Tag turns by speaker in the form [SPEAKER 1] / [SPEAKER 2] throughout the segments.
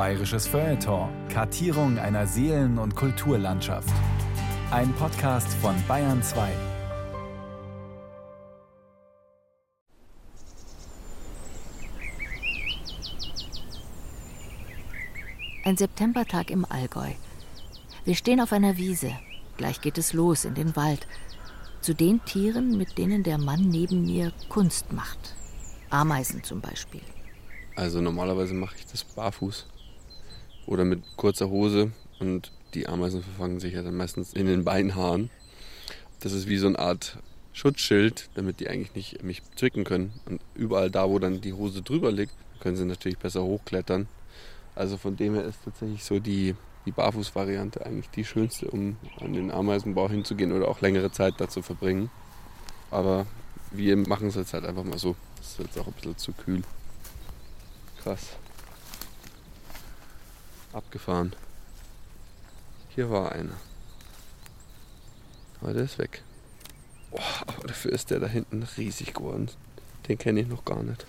[SPEAKER 1] Bayerisches Feuilleton. Kartierung einer Seelen- und Kulturlandschaft. Ein Podcast von Bayern 2.
[SPEAKER 2] Ein Septembertag im Allgäu. Wir stehen auf einer Wiese. Gleich geht es los in den Wald. Zu den Tieren, mit denen der Mann neben mir Kunst macht. Ameisen zum Beispiel.
[SPEAKER 3] Also normalerweise mache ich das barfuß oder mit kurzer Hose und die Ameisen verfangen sich ja dann meistens in den Beinhaaren. Das ist wie so eine Art Schutzschild, damit die eigentlich nicht mich zwicken können. Und überall da, wo dann die Hose drüber liegt, können sie natürlich besser hochklettern. Also von dem her ist tatsächlich so die, die Barfuß-Variante eigentlich die schönste, um an den Ameisenbau hinzugehen oder auch längere Zeit da zu verbringen. Aber wir machen es jetzt halt einfach mal so. Es ist jetzt auch ein bisschen zu kühl. Krass. Abgefahren. Hier war einer. Aber der ist weg. Oh, aber dafür ist der da hinten riesig geworden. Den kenne ich noch gar nicht.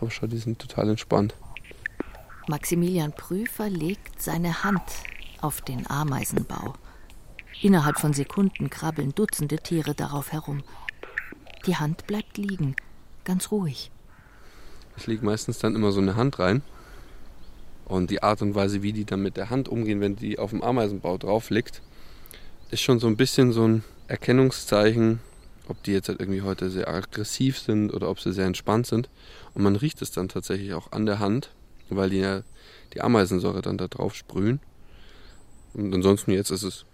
[SPEAKER 3] Aber schau, die sind total entspannt.
[SPEAKER 2] Maximilian Prüfer legt seine Hand auf den Ameisenbau. Innerhalb von Sekunden krabbeln Dutzende Tiere darauf herum. Die Hand bleibt liegen, ganz ruhig.
[SPEAKER 3] Es liegt meistens dann immer so eine Hand rein. Und die Art und Weise, wie die dann mit der Hand umgehen, wenn die auf dem Ameisenbau drauf liegt, ist schon so ein bisschen so ein Erkennungszeichen, ob die jetzt halt irgendwie heute sehr aggressiv sind oder ob sie sehr entspannt sind. Und man riecht es dann tatsächlich auch an der Hand, weil die ja die Ameisensäure dann da drauf sprühen. Und ansonsten jetzt ist es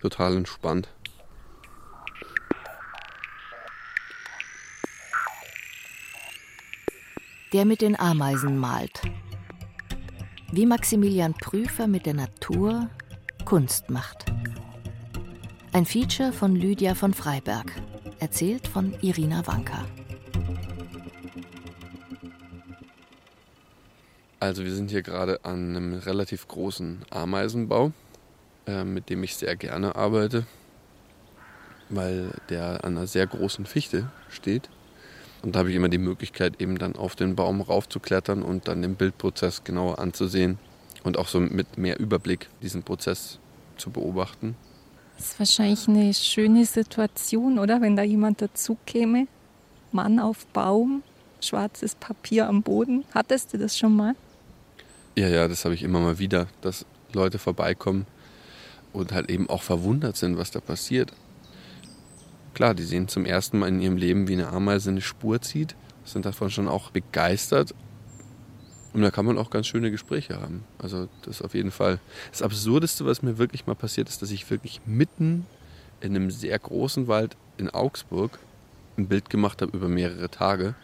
[SPEAKER 3] total entspannt.
[SPEAKER 2] Der mit den Ameisen malt. Wie Maximilian Prüfer mit der Natur Kunst macht. Ein Feature von Lydia von Freiberg, erzählt von Irina Wanka.
[SPEAKER 3] Also wir sind hier gerade an einem relativ großen Ameisenbau, äh, mit dem ich sehr gerne arbeite, weil der an einer sehr großen Fichte steht. Und da habe ich immer die Möglichkeit, eben dann auf den Baum raufzuklettern und dann den Bildprozess genauer anzusehen und auch so mit mehr Überblick diesen Prozess zu beobachten.
[SPEAKER 4] Das ist wahrscheinlich eine schöne Situation, oder? Wenn da jemand dazu käme. Mann auf Baum, schwarzes Papier am Boden. Hattest du das schon mal?
[SPEAKER 3] Ja, ja, das habe ich immer mal wieder, dass Leute vorbeikommen und halt eben auch verwundert sind, was da passiert. Klar, die sehen zum ersten Mal in ihrem Leben, wie eine Ameise eine Spur zieht, sind davon schon auch begeistert. Und da kann man auch ganz schöne Gespräche haben. Also das auf jeden Fall. Das Absurdeste, was mir wirklich mal passiert ist, dass ich wirklich mitten in einem sehr großen Wald in Augsburg ein Bild gemacht habe über mehrere Tage.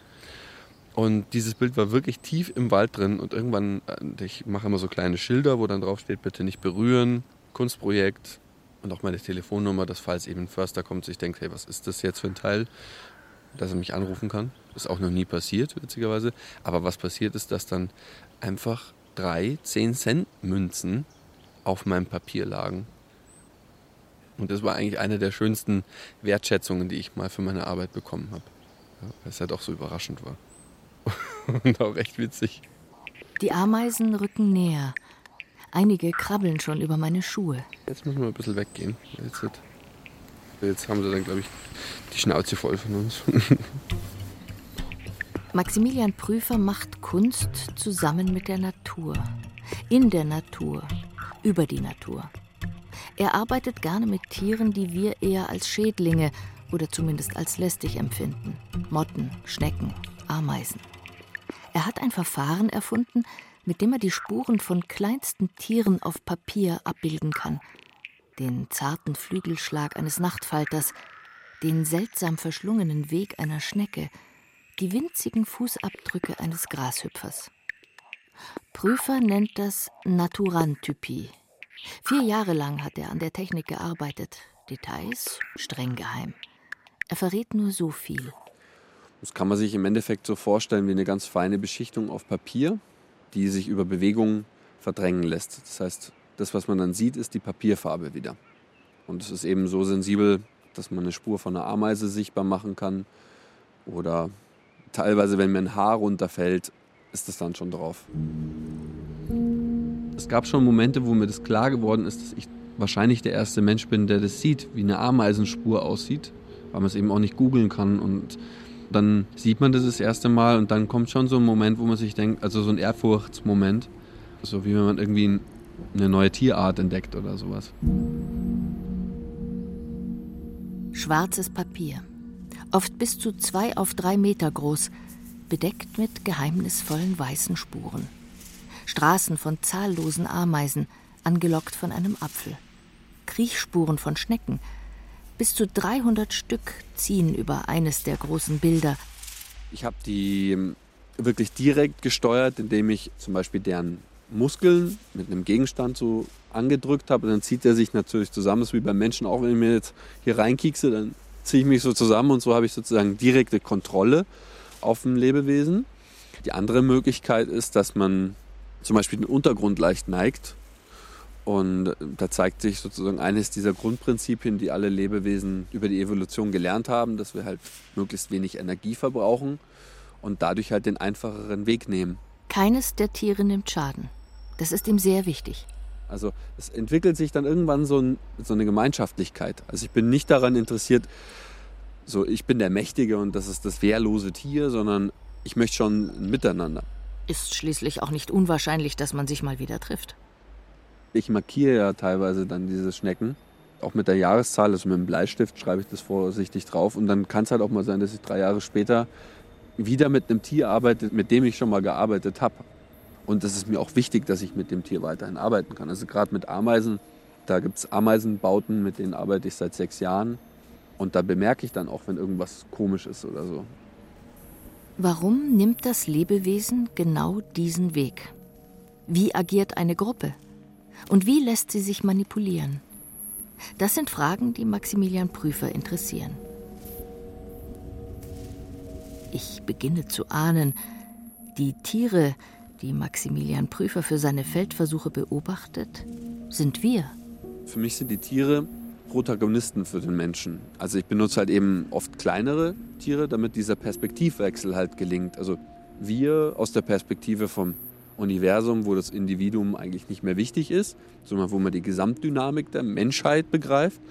[SPEAKER 3] Und dieses Bild war wirklich tief im Wald drin und irgendwann, äh, ich mache immer so kleine Schilder, wo dann drauf steht, bitte nicht berühren, Kunstprojekt, und auch meine Telefonnummer, dass falls eben ein Förster kommt, sich denkt, hey, was ist das jetzt für ein Teil, dass er mich anrufen kann. Ist auch noch nie passiert, witzigerweise. Aber was passiert ist, dass dann einfach drei 10-Cent-Münzen auf meinem Papier lagen. Und das war eigentlich eine der schönsten Wertschätzungen, die ich mal für meine Arbeit bekommen habe. Ja, weil es halt auch so überraschend war. Und auch echt witzig.
[SPEAKER 2] Die Ameisen rücken näher. Einige krabbeln schon über meine Schuhe.
[SPEAKER 3] Jetzt müssen wir ein bisschen weggehen. Jetzt, jetzt haben sie dann, glaube ich, die Schnauze voll von uns.
[SPEAKER 2] Maximilian Prüfer macht Kunst zusammen mit der Natur. In der Natur. Über die Natur. Er arbeitet gerne mit Tieren, die wir eher als Schädlinge oder zumindest als lästig empfinden. Motten, Schnecken, Ameisen. Er hat ein Verfahren erfunden, mit dem er die Spuren von kleinsten Tieren auf Papier abbilden kann. Den zarten Flügelschlag eines Nachtfalters, den seltsam verschlungenen Weg einer Schnecke, die winzigen Fußabdrücke eines Grashüpfers. Prüfer nennt das Naturantypie. Vier Jahre lang hat er an der Technik gearbeitet. Details streng geheim. Er verrät nur so viel.
[SPEAKER 3] Das kann man sich im Endeffekt so vorstellen wie eine ganz feine Beschichtung auf Papier, die sich über Bewegungen verdrängen lässt. Das heißt, das, was man dann sieht, ist die Papierfarbe wieder. Und es ist eben so sensibel, dass man eine Spur von einer Ameise sichtbar machen kann. Oder teilweise, wenn mir ein Haar runterfällt, ist das dann schon drauf. Es gab schon Momente, wo mir das klar geworden ist, dass ich wahrscheinlich der erste Mensch bin, der das sieht, wie eine Ameisenspur aussieht, weil man es eben auch nicht googeln kann. Und dann sieht man das das erste Mal und dann kommt schon so ein Moment, wo man sich denkt, also so ein Ehrfurchtsmoment, so wie wenn man irgendwie eine neue Tierart entdeckt oder sowas.
[SPEAKER 2] Schwarzes Papier, oft bis zu zwei auf drei Meter groß, bedeckt mit geheimnisvollen weißen Spuren. Straßen von zahllosen Ameisen, angelockt von einem Apfel. Kriechspuren von Schnecken. Bis zu 300 Stück ziehen über eines der großen Bilder.
[SPEAKER 3] Ich habe die ähm, wirklich direkt gesteuert, indem ich zum Beispiel deren Muskeln mit einem Gegenstand so angedrückt habe. dann zieht er sich natürlich zusammen. Das ist wie beim Menschen auch, wenn ich mir jetzt hier reinkiekse, dann ziehe ich mich so zusammen und so habe ich sozusagen direkte Kontrolle auf ein Lebewesen. Die andere Möglichkeit ist, dass man zum Beispiel den Untergrund leicht neigt. Und da zeigt sich sozusagen eines dieser Grundprinzipien, die alle Lebewesen über die Evolution gelernt haben, dass wir halt möglichst wenig Energie verbrauchen und dadurch halt den einfacheren Weg nehmen.
[SPEAKER 2] Keines der Tiere nimmt Schaden. Das ist ihm sehr wichtig.
[SPEAKER 3] Also es entwickelt sich dann irgendwann so, ein, so eine Gemeinschaftlichkeit. Also ich bin nicht daran interessiert, so ich bin der Mächtige und das ist das wehrlose Tier, sondern ich möchte schon ein Miteinander.
[SPEAKER 2] Ist schließlich auch nicht unwahrscheinlich, dass man sich mal wieder trifft.
[SPEAKER 3] Ich markiere ja teilweise dann diese Schnecken, auch mit der Jahreszahl, also mit dem Bleistift schreibe ich das vorsichtig drauf und dann kann es halt auch mal sein, dass ich drei Jahre später wieder mit einem Tier arbeite, mit dem ich schon mal gearbeitet habe. Und es ist mir auch wichtig, dass ich mit dem Tier weiterhin arbeiten kann. Also gerade mit Ameisen, da gibt es Ameisenbauten, mit denen arbeite ich seit sechs Jahren. Und da bemerke ich dann auch, wenn irgendwas komisch ist oder so.
[SPEAKER 2] Warum nimmt das Lebewesen genau diesen Weg? Wie agiert eine Gruppe? Und wie lässt sie sich manipulieren? Das sind Fragen, die Maximilian Prüfer interessieren. Ich beginne zu ahnen, die Tiere, die Maximilian Prüfer für seine Feldversuche beobachtet, sind wir.
[SPEAKER 3] Für mich sind die Tiere Protagonisten für den Menschen. Also ich benutze halt eben oft kleinere Tiere, damit dieser Perspektivwechsel halt gelingt. Also wir aus der Perspektive vom Universum, wo das Individuum eigentlich nicht mehr wichtig ist, sondern wo man die Gesamtdynamik der Menschheit begreift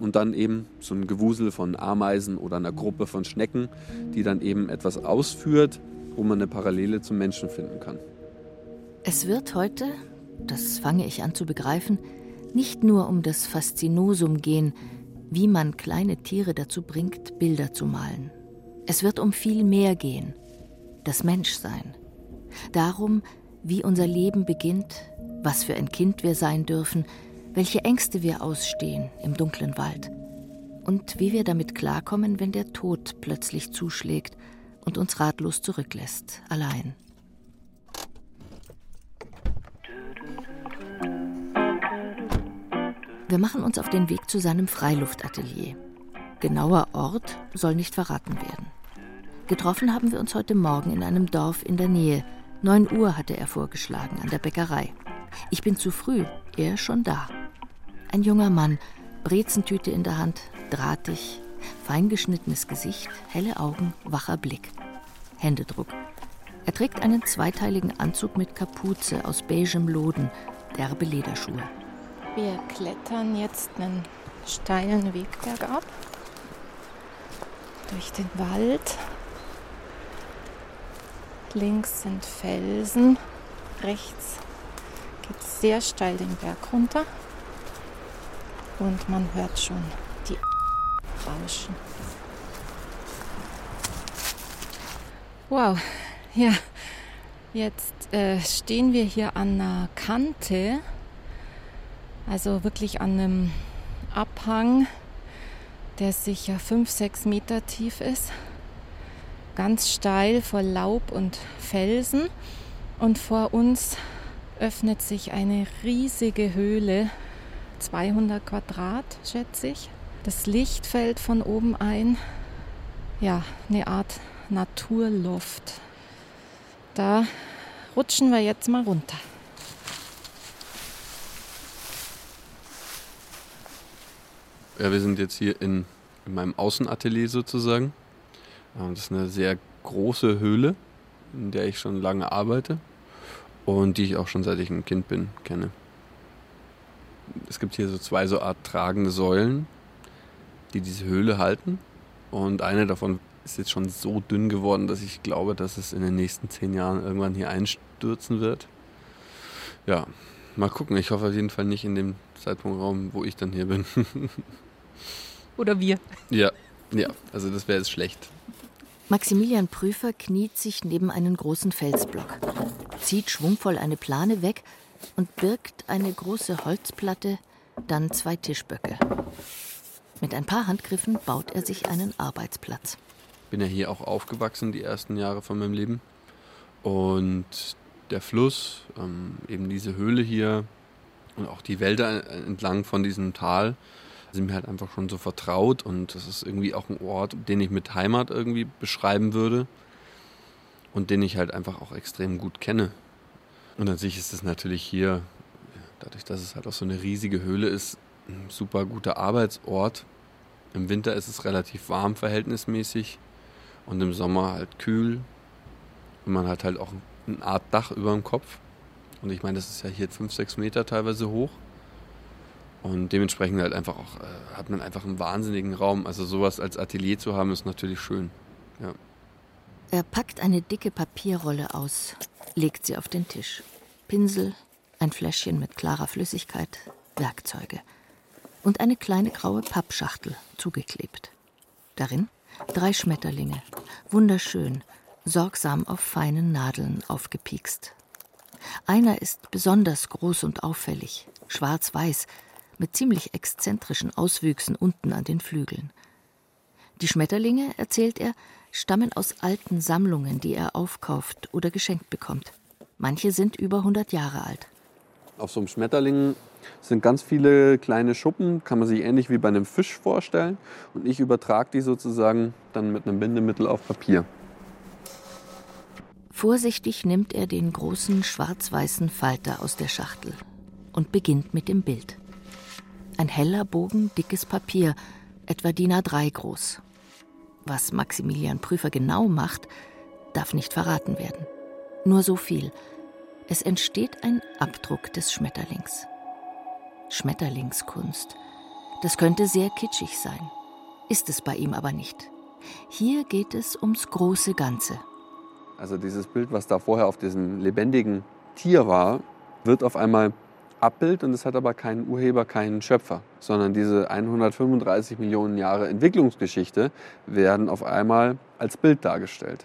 [SPEAKER 3] und dann eben so ein Gewusel von Ameisen oder einer Gruppe von Schnecken, die dann eben etwas ausführt, wo man eine Parallele zum Menschen finden kann.
[SPEAKER 2] Es wird heute, das fange ich an zu begreifen, nicht nur um das Faszinosum gehen, wie man kleine Tiere dazu bringt, Bilder zu malen. Es wird um viel mehr gehen, das Menschsein. Darum, wie unser Leben beginnt, was für ein Kind wir sein dürfen, welche Ängste wir ausstehen im dunklen Wald und wie wir damit klarkommen, wenn der Tod plötzlich zuschlägt und uns ratlos zurücklässt, allein. Wir machen uns auf den Weg zu seinem Freiluftatelier. Genauer Ort soll nicht verraten werden. Getroffen haben wir uns heute Morgen in einem Dorf in der Nähe. 9 Uhr hatte er vorgeschlagen, an der Bäckerei. Ich bin zu früh, er schon da. Ein junger Mann, Brezentüte in der Hand, drahtig, feingeschnittenes Gesicht, helle Augen, wacher Blick. Händedruck. Er trägt einen zweiteiligen Anzug mit Kapuze aus beigem Loden, derbe Lederschuhe.
[SPEAKER 4] Wir klettern jetzt einen steilen Weg bergab durch den Wald. Links sind Felsen, rechts geht es sehr steil den Berg runter und man hört schon die rauschen. Wow, ja, jetzt äh, stehen wir hier an einer Kante also wirklich an einem Abhang, der sicher 5, 6 Meter tief ist. Ganz steil vor Laub und Felsen. Und vor uns öffnet sich eine riesige Höhle, 200 Quadrat, schätze ich. Das Licht fällt von oben ein. Ja, eine Art Naturloft. Da rutschen wir jetzt mal runter.
[SPEAKER 3] Ja, wir sind jetzt hier in in meinem Außenatelier sozusagen. Das ist eine sehr große Höhle, in der ich schon lange arbeite und die ich auch schon seit ich ein Kind bin kenne. Es gibt hier so zwei so Art tragende Säulen, die diese Höhle halten. Und eine davon ist jetzt schon so dünn geworden, dass ich glaube, dass es in den nächsten zehn Jahren irgendwann hier einstürzen wird. Ja, mal gucken. Ich hoffe auf jeden Fall nicht in dem Zeitpunktraum, wo ich dann hier bin.
[SPEAKER 4] Oder wir.
[SPEAKER 3] Ja, ja, also das wäre jetzt schlecht.
[SPEAKER 2] Maximilian Prüfer kniet sich neben einen großen Felsblock, zieht schwungvoll eine Plane weg und birgt eine große Holzplatte, dann zwei Tischböcke. Mit ein paar Handgriffen baut er sich einen Arbeitsplatz.
[SPEAKER 3] Bin ja hier auch aufgewachsen, die ersten Jahre von meinem Leben. Und der Fluss, ähm, eben diese Höhle hier und auch die Wälder entlang von diesem Tal sind mir halt einfach schon so vertraut und das ist irgendwie auch ein Ort, den ich mit Heimat irgendwie beschreiben würde und den ich halt einfach auch extrem gut kenne. Und an sich ist es natürlich hier, dadurch, dass es halt auch so eine riesige Höhle ist, ein super guter Arbeitsort. Im Winter ist es relativ warm verhältnismäßig und im Sommer halt kühl. Und man hat halt auch eine Art Dach über dem Kopf. Und ich meine, das ist ja hier 5, 6 Meter teilweise hoch. Und dementsprechend halt einfach auch, äh, hat man einfach einen wahnsinnigen Raum. Also sowas als Atelier zu haben, ist natürlich schön. Ja.
[SPEAKER 2] Er packt eine dicke Papierrolle aus, legt sie auf den Tisch. Pinsel, ein Fläschchen mit klarer Flüssigkeit, Werkzeuge und eine kleine graue Pappschachtel zugeklebt. Darin drei Schmetterlinge, wunderschön, sorgsam auf feinen Nadeln aufgepiekst. Einer ist besonders groß und auffällig, schwarz-weiß, mit ziemlich exzentrischen Auswüchsen unten an den Flügeln. Die Schmetterlinge, erzählt er, stammen aus alten Sammlungen, die er aufkauft oder geschenkt bekommt. Manche sind über 100 Jahre alt.
[SPEAKER 3] Auf so einem Schmetterling sind ganz viele kleine Schuppen, kann man sich ähnlich wie bei einem Fisch vorstellen. Und ich übertrage die sozusagen dann mit einem Bindemittel auf Papier.
[SPEAKER 2] Vorsichtig nimmt er den großen schwarz-weißen Falter aus der Schachtel und beginnt mit dem Bild. Ein heller Bogen dickes Papier, etwa DIN A3 groß. Was Maximilian Prüfer genau macht, darf nicht verraten werden. Nur so viel. Es entsteht ein Abdruck des Schmetterlings. Schmetterlingskunst. Das könnte sehr kitschig sein. Ist es bei ihm aber nicht. Hier geht es ums große Ganze.
[SPEAKER 3] Also dieses Bild, was da vorher auf diesem lebendigen Tier war, wird auf einmal Abbild und es hat aber keinen Urheber, keinen Schöpfer, sondern diese 135 Millionen Jahre Entwicklungsgeschichte werden auf einmal als Bild dargestellt.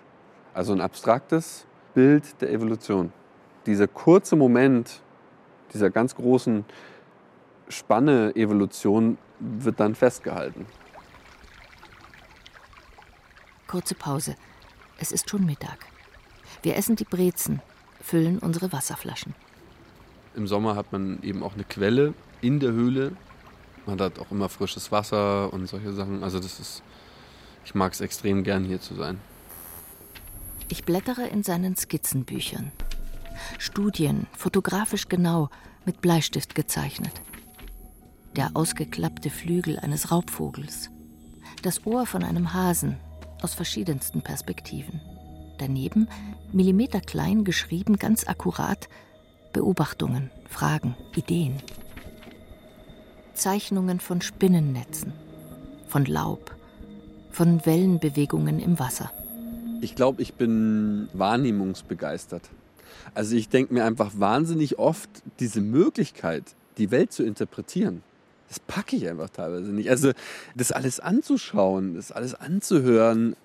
[SPEAKER 3] Also ein abstraktes Bild der Evolution. Dieser kurze Moment dieser ganz großen Spanne Evolution wird dann festgehalten.
[SPEAKER 2] Kurze Pause. Es ist schon Mittag. Wir essen die Brezen, füllen unsere Wasserflaschen.
[SPEAKER 3] Im Sommer hat man eben auch eine Quelle in der Höhle. Man hat auch immer frisches Wasser und solche Sachen. Also das ist, ich mag es extrem gern hier zu sein.
[SPEAKER 2] Ich blättere in seinen Skizzenbüchern. Studien, fotografisch genau, mit Bleistift gezeichnet. Der ausgeklappte Flügel eines Raubvogels. Das Ohr von einem Hasen aus verschiedensten Perspektiven. Daneben, millimeterklein geschrieben, ganz akkurat, Beobachtungen, Fragen, Ideen. Zeichnungen von Spinnennetzen, von Laub, von Wellenbewegungen im Wasser.
[SPEAKER 3] Ich glaube, ich bin wahrnehmungsbegeistert. Also ich denke mir einfach wahnsinnig oft diese Möglichkeit, die Welt zu interpretieren. Das packe ich einfach teilweise nicht. Also das alles anzuschauen, das alles anzuhören,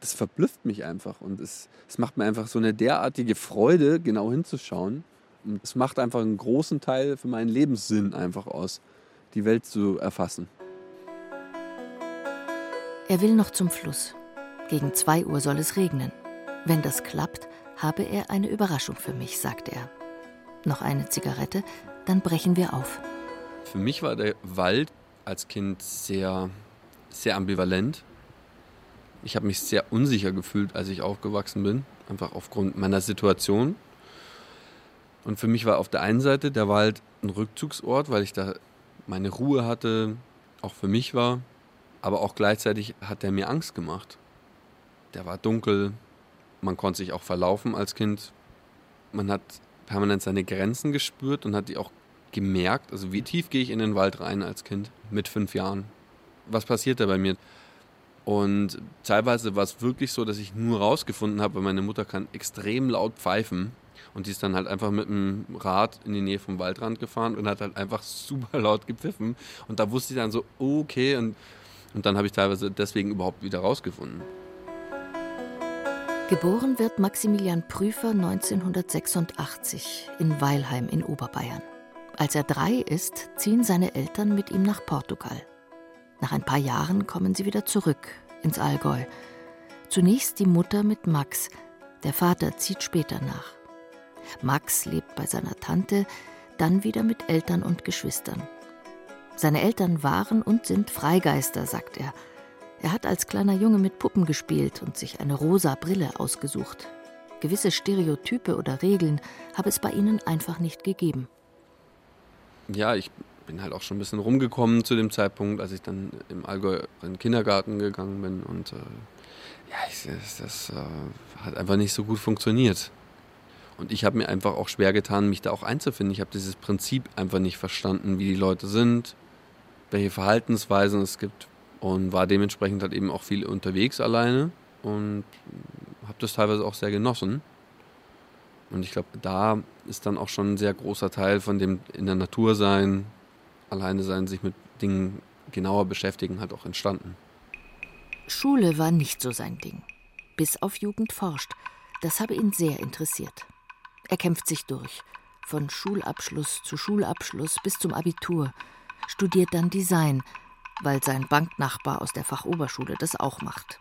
[SPEAKER 3] das verblüfft mich einfach. Und es, es macht mir einfach so eine derartige Freude, genau hinzuschauen. Und es macht einfach einen großen Teil für meinen Lebenssinn einfach aus, die Welt zu erfassen.
[SPEAKER 2] Er will noch zum Fluss. Gegen zwei Uhr soll es regnen. Wenn das klappt, habe er eine Überraschung für mich, sagt er. Noch eine Zigarette, dann brechen wir auf.
[SPEAKER 3] Für mich war der Wald als Kind sehr, sehr ambivalent. Ich habe mich sehr unsicher gefühlt, als ich aufgewachsen bin, einfach aufgrund meiner Situation. Und für mich war auf der einen Seite der Wald ein Rückzugsort, weil ich da meine Ruhe hatte, auch für mich war. Aber auch gleichzeitig hat der mir Angst gemacht. Der war dunkel, man konnte sich auch verlaufen als Kind. Man hat permanent seine Grenzen gespürt und hat die auch gemerkt. Also wie tief gehe ich in den Wald rein als Kind mit fünf Jahren? Was passiert da bei mir? Und teilweise war es wirklich so, dass ich nur rausgefunden habe, weil meine Mutter kann extrem laut pfeifen. Und die ist dann halt einfach mit dem Rad in die Nähe vom Waldrand gefahren und hat halt einfach super laut gepfiffen. Und da wusste ich dann so, okay. Und, und dann habe ich teilweise deswegen überhaupt wieder rausgefunden.
[SPEAKER 2] Geboren wird Maximilian Prüfer 1986 in Weilheim in Oberbayern. Als er drei ist, ziehen seine Eltern mit ihm nach Portugal. Nach ein paar Jahren kommen sie wieder zurück ins Allgäu. Zunächst die Mutter mit Max, der Vater zieht später nach. Max lebt bei seiner Tante, dann wieder mit Eltern und Geschwistern. Seine Eltern waren und sind Freigeister, sagt er. Er hat als kleiner Junge mit Puppen gespielt und sich eine rosa Brille ausgesucht. Gewisse Stereotype oder Regeln habe es bei ihnen einfach nicht gegeben.
[SPEAKER 3] Ja, ich bin halt auch schon ein bisschen rumgekommen zu dem Zeitpunkt, als ich dann im Allgäu in den Kindergarten gegangen bin. Und äh, ja, ich, das, äh, hat einfach nicht so gut funktioniert. Und ich habe mir einfach auch schwer getan, mich da auch einzufinden. Ich habe dieses Prinzip einfach nicht verstanden, wie die Leute sind, welche Verhaltensweisen es gibt. Und war dementsprechend halt eben auch viel unterwegs alleine und habe das teilweise auch sehr genossen. Und ich glaube, da ist dann auch schon ein sehr großer Teil von dem in der Natur sein, alleine sein, sich mit Dingen genauer beschäftigen, hat auch entstanden.
[SPEAKER 2] Schule war nicht so sein Ding. Bis auf Jugend forscht. Das habe ihn sehr interessiert. Er kämpft sich durch. Von Schulabschluss zu Schulabschluss bis zum Abitur. Studiert dann Design, weil sein Banknachbar aus der Fachoberschule das auch macht.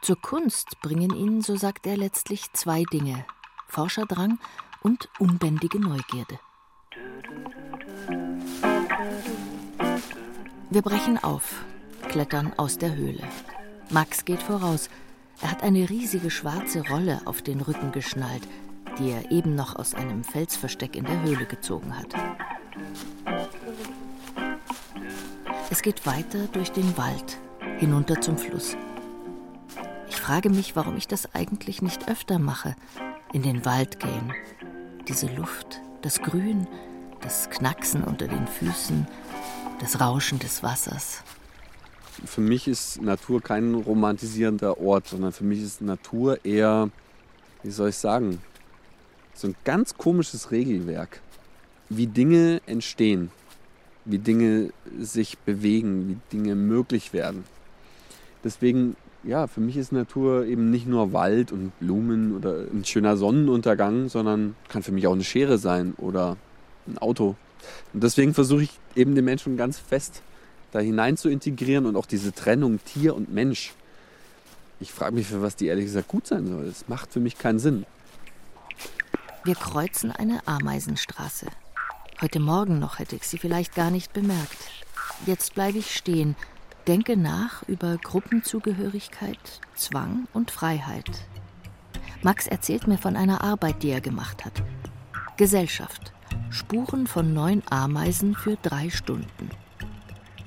[SPEAKER 2] Zur Kunst bringen ihn, so sagt er, letztlich zwei Dinge: Forscherdrang und unbändige Neugierde. Wir brechen auf, klettern aus der Höhle. Max geht voraus. Er hat eine riesige schwarze Rolle auf den Rücken geschnallt, die er eben noch aus einem Felsversteck in der Höhle gezogen hat. Es geht weiter durch den Wald, hinunter zum Fluss. Ich frage mich, warum ich das eigentlich nicht öfter mache. In den Wald gehen. Diese Luft, das Grün, das Knacksen unter den Füßen, das Rauschen des Wassers.
[SPEAKER 3] Für mich ist Natur kein romantisierender Ort, sondern für mich ist Natur eher, wie soll ich sagen, so ein ganz komisches Regelwerk, wie Dinge entstehen, wie Dinge sich bewegen, wie Dinge möglich werden. Deswegen, ja, für mich ist Natur eben nicht nur Wald und Blumen oder ein schöner Sonnenuntergang, sondern kann für mich auch eine Schere sein oder ein Auto und deswegen versuche ich eben den Menschen ganz fest da hinein zu integrieren und auch diese Trennung Tier und Mensch. Ich frage mich, für was die ehrlich gesagt gut sein soll. Das macht für mich keinen Sinn.
[SPEAKER 2] Wir kreuzen eine Ameisenstraße. Heute Morgen noch hätte ich sie vielleicht gar nicht bemerkt. Jetzt bleibe ich stehen, denke nach über Gruppenzugehörigkeit, Zwang und Freiheit. Max erzählt mir von einer Arbeit, die er gemacht hat. Gesellschaft. Spuren von neun Ameisen für drei Stunden.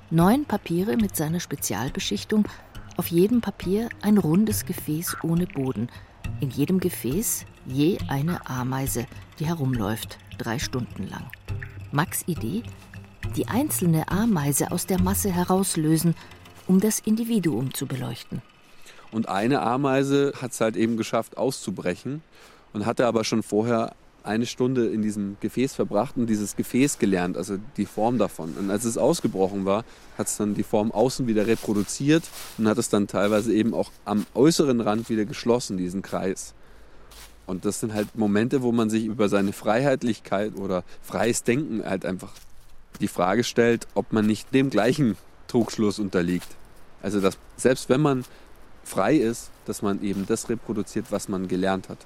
[SPEAKER 2] Neun Papiere mit seiner Spezialbeschichtung, auf jedem Papier ein rundes Gefäß ohne Boden, in jedem Gefäß je eine Ameise, die herumläuft, drei Stunden lang. Max Idee? Die einzelne Ameise aus der Masse herauslösen, um das Individuum zu beleuchten.
[SPEAKER 3] Und eine Ameise hat es halt eben geschafft, auszubrechen und hatte aber schon vorher eine Stunde in diesem Gefäß verbracht und dieses Gefäß gelernt, also die Form davon. Und als es ausgebrochen war, hat es dann die Form außen wieder reproduziert und hat es dann teilweise eben auch am äußeren Rand wieder geschlossen, diesen Kreis. Und das sind halt Momente, wo man sich über seine Freiheitlichkeit oder freies Denken halt einfach die Frage stellt, ob man nicht dem gleichen Trugschluss unterliegt. Also dass selbst wenn man frei ist, dass man eben das reproduziert, was man gelernt hat.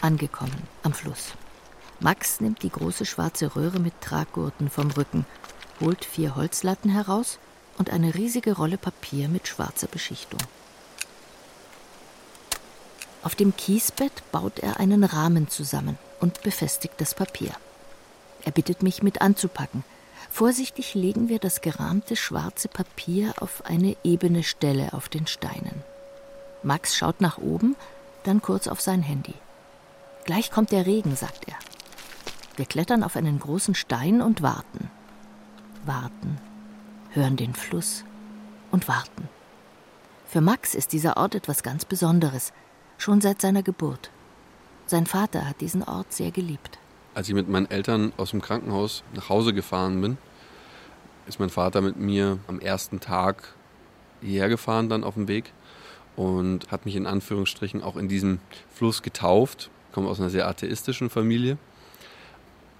[SPEAKER 2] Angekommen am Fluss. Max nimmt die große schwarze Röhre mit Traggurten vom Rücken, holt vier Holzlatten heraus und eine riesige Rolle Papier mit schwarzer Beschichtung. Auf dem Kiesbett baut er einen Rahmen zusammen und befestigt das Papier. Er bittet mich mit anzupacken. Vorsichtig legen wir das gerahmte schwarze Papier auf eine ebene Stelle auf den Steinen. Max schaut nach oben, dann kurz auf sein Handy. Gleich kommt der Regen, sagt er. Wir klettern auf einen großen Stein und warten. Warten, hören den Fluss und warten. Für Max ist dieser Ort etwas ganz Besonderes, schon seit seiner Geburt. Sein Vater hat diesen Ort sehr geliebt.
[SPEAKER 3] Als ich mit meinen Eltern aus dem Krankenhaus nach Hause gefahren bin, ist mein Vater mit mir am ersten Tag hierher gefahren, dann auf dem Weg und hat mich in Anführungsstrichen auch in diesem Fluss getauft. Ich komme aus einer sehr atheistischen Familie,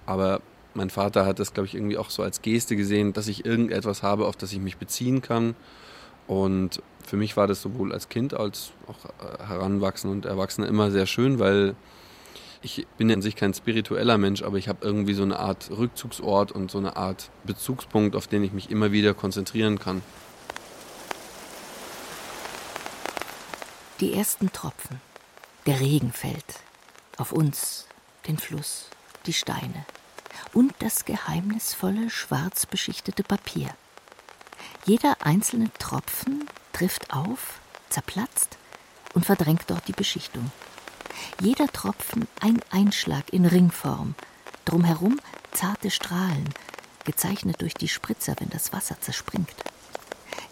[SPEAKER 3] aber mein Vater hat das, glaube ich, irgendwie auch so als Geste gesehen, dass ich irgendetwas habe, auf das ich mich beziehen kann. Und für mich war das sowohl als Kind als auch äh, Heranwachsen und Erwachsene immer sehr schön, weil ich bin an sich kein spiritueller Mensch, aber ich habe irgendwie so eine Art Rückzugsort und so eine Art Bezugspunkt, auf den ich mich immer wieder konzentrieren kann.
[SPEAKER 2] Die ersten Tropfen. Der Regen fällt. Auf uns, den Fluss, die Steine und das geheimnisvolle, schwarz beschichtete Papier. Jeder einzelne Tropfen trifft auf, zerplatzt und verdrängt dort die Beschichtung. Jeder Tropfen ein Einschlag in Ringform, drumherum zarte Strahlen, gezeichnet durch die Spritzer, wenn das Wasser zerspringt.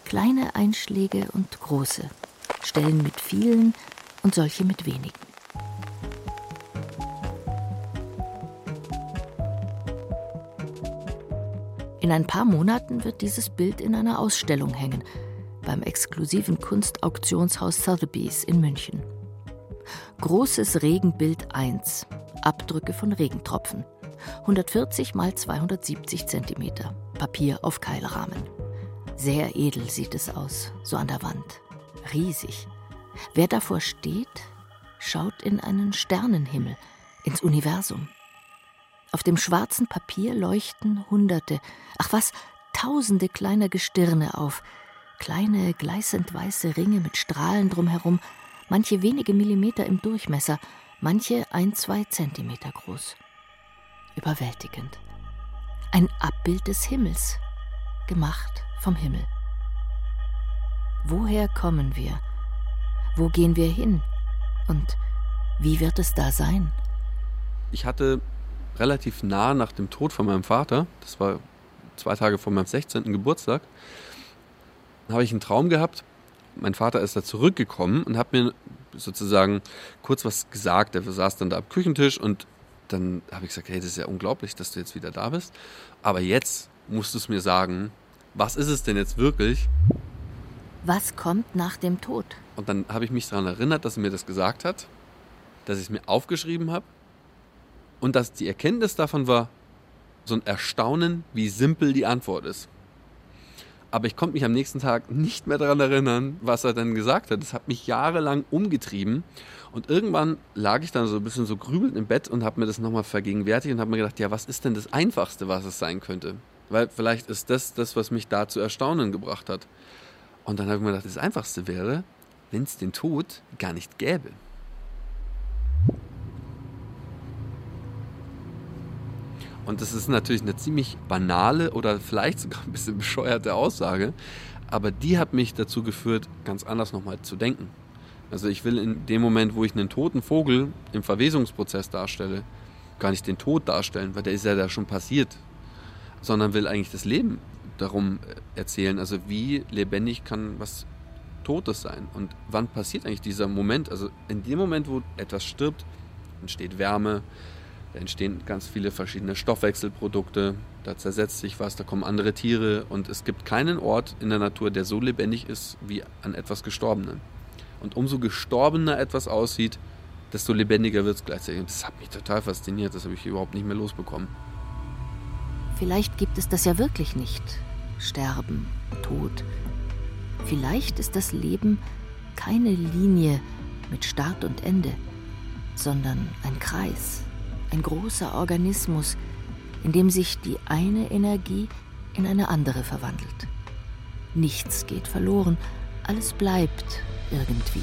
[SPEAKER 2] Kleine Einschläge und große, Stellen mit vielen und solche mit wenigen. In ein paar Monaten wird dieses Bild in einer Ausstellung hängen, beim exklusiven Kunstauktionshaus Sotheby's in München. Großes Regenbild 1, Abdrücke von Regentropfen. 140 mal 270 cm, Papier auf Keilrahmen. Sehr edel sieht es aus, so an der Wand. Riesig. Wer davor steht, schaut in einen Sternenhimmel, ins Universum. Auf dem schwarzen Papier leuchten Hunderte, ach was, Tausende kleiner Gestirne auf, kleine, gleißend weiße Ringe mit Strahlen drumherum, manche wenige Millimeter im Durchmesser, manche ein, zwei Zentimeter groß. Überwältigend. Ein Abbild des Himmels, gemacht vom Himmel. Woher kommen wir? Wo gehen wir hin? Und wie wird es da sein?
[SPEAKER 3] Ich hatte relativ nah nach dem Tod von meinem Vater, das war zwei Tage vor meinem 16. Geburtstag, habe ich einen Traum gehabt. Mein Vater ist da zurückgekommen und hat mir sozusagen kurz was gesagt. Er saß dann da am Küchentisch und dann habe ich gesagt, hey, das ist ja unglaublich, dass du jetzt wieder da bist. Aber jetzt musst du es mir sagen, was ist es denn jetzt wirklich?
[SPEAKER 2] Was kommt nach dem Tod?
[SPEAKER 3] Und dann habe ich mich daran erinnert, dass er mir das gesagt hat, dass ich es mir aufgeschrieben habe und dass die Erkenntnis davon war, so ein Erstaunen, wie simpel die Antwort ist. Aber ich konnte mich am nächsten Tag nicht mehr daran erinnern, was er dann gesagt hat. Das hat mich jahrelang umgetrieben. Und irgendwann lag ich dann so ein bisschen so grübelnd im Bett und habe mir das nochmal vergegenwärtigt und habe mir gedacht, ja, was ist denn das Einfachste, was es sein könnte? Weil vielleicht ist das das, was mich da zu erstaunen gebracht hat. Und dann habe ich mir gedacht, das Einfachste wäre, wenn es den Tod gar nicht gäbe. Und das ist natürlich eine ziemlich banale oder vielleicht sogar ein bisschen bescheuerte Aussage, aber die hat mich dazu geführt, ganz anders nochmal zu denken. Also ich will in dem Moment, wo ich einen toten Vogel im Verwesungsprozess darstelle, gar nicht den Tod darstellen, weil der ist ja da schon passiert, sondern will eigentlich das Leben darum erzählen. Also wie lebendig kann was Totes sein und wann passiert eigentlich dieser Moment? Also in dem Moment, wo etwas stirbt, entsteht Wärme, da entstehen ganz viele verschiedene Stoffwechselprodukte, da zersetzt sich was, da kommen andere Tiere und es gibt keinen Ort in der Natur, der so lebendig ist wie an etwas Gestorbenem. Und umso gestorbener etwas aussieht, desto lebendiger wird es gleichzeitig. Und das hat mich total fasziniert, das habe ich überhaupt nicht mehr losbekommen.
[SPEAKER 2] Vielleicht gibt es das ja wirklich nicht. Sterben, Tod. Vielleicht ist das Leben keine Linie mit Start und Ende, sondern ein Kreis, ein großer Organismus, in dem sich die eine Energie in eine andere verwandelt. Nichts geht verloren, alles bleibt irgendwie.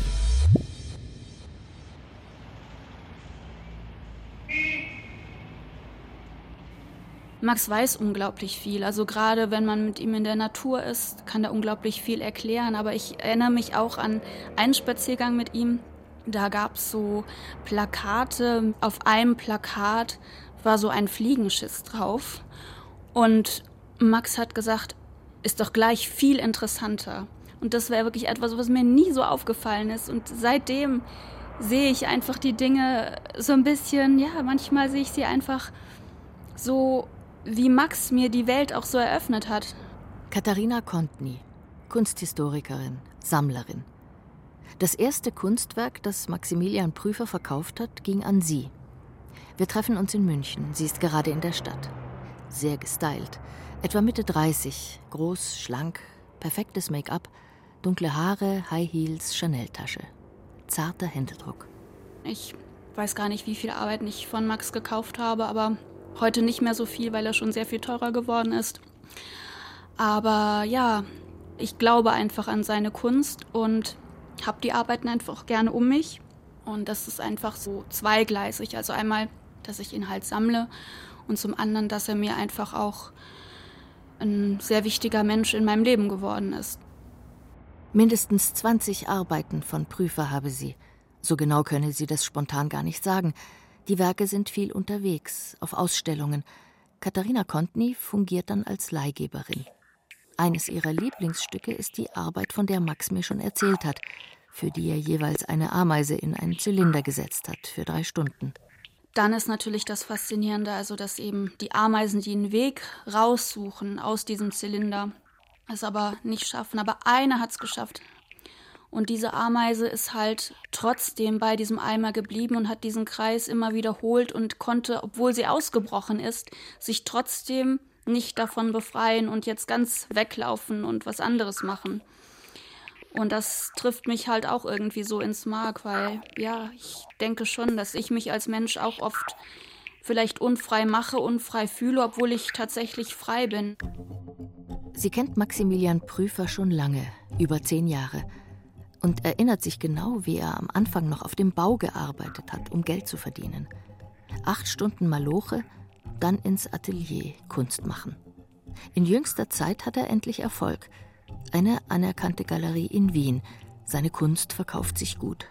[SPEAKER 5] Max weiß unglaublich viel. Also gerade wenn man mit ihm in der Natur ist, kann er unglaublich viel erklären. Aber ich erinnere mich auch an einen Spaziergang mit ihm. Da gab es so Plakate. Auf einem Plakat war so ein Fliegenschiss drauf. Und Max hat gesagt, ist doch gleich viel interessanter. Und das wäre wirklich etwas, was mir nie so aufgefallen ist. Und seitdem sehe ich einfach die Dinge so ein bisschen, ja, manchmal sehe ich sie einfach so, wie Max mir die Welt auch so eröffnet hat.
[SPEAKER 2] Katharina Kontny, Kunsthistorikerin, Sammlerin. Das erste Kunstwerk, das Maximilian Prüfer verkauft hat, ging an sie. Wir treffen uns in München. Sie ist gerade in der Stadt. Sehr gestylt. Etwa Mitte 30, groß, schlank, perfektes Make-up, dunkle Haare, High Heels, Chanel-Tasche zarter Händedruck.
[SPEAKER 5] Ich weiß gar nicht, wie viele Arbeiten ich von Max gekauft habe, aber heute nicht mehr so viel, weil er schon sehr viel teurer geworden ist. Aber ja, ich glaube einfach an seine Kunst und habe die Arbeiten einfach gerne um mich. Und das ist einfach so zweigleisig. Also einmal, dass ich ihn halt sammle und zum anderen, dass er mir einfach auch ein sehr wichtiger Mensch in meinem Leben geworden ist.
[SPEAKER 2] Mindestens 20 Arbeiten von Prüfer habe sie. So genau könne sie das spontan gar nicht sagen. Die Werke sind viel unterwegs, auf Ausstellungen. Katharina Kontny fungiert dann als Leihgeberin. Eines ihrer Lieblingsstücke ist die Arbeit, von der Max mir schon erzählt hat, für die er jeweils eine Ameise in einen Zylinder gesetzt hat, für drei Stunden.
[SPEAKER 5] Dann ist natürlich das Faszinierende, also dass eben die Ameisen, die einen Weg raussuchen aus diesem Zylinder, es aber nicht schaffen. Aber eine hat es geschafft. Und diese Ameise ist halt trotzdem bei diesem Eimer geblieben und hat diesen Kreis immer wiederholt und konnte, obwohl sie ausgebrochen ist, sich trotzdem nicht davon befreien und jetzt ganz weglaufen und was anderes machen. Und das trifft mich halt auch irgendwie so ins Mark, weil ja, ich denke schon, dass ich mich als Mensch auch oft vielleicht unfrei mache, unfrei fühle, obwohl ich tatsächlich frei bin.
[SPEAKER 2] Sie kennt Maximilian Prüfer schon lange, über zehn Jahre, und erinnert sich genau, wie er am Anfang noch auf dem Bau gearbeitet hat, um Geld zu verdienen. Acht Stunden Maloche, dann ins Atelier Kunst machen. In jüngster Zeit hat er endlich Erfolg. Eine anerkannte Galerie in Wien. Seine Kunst verkauft sich gut.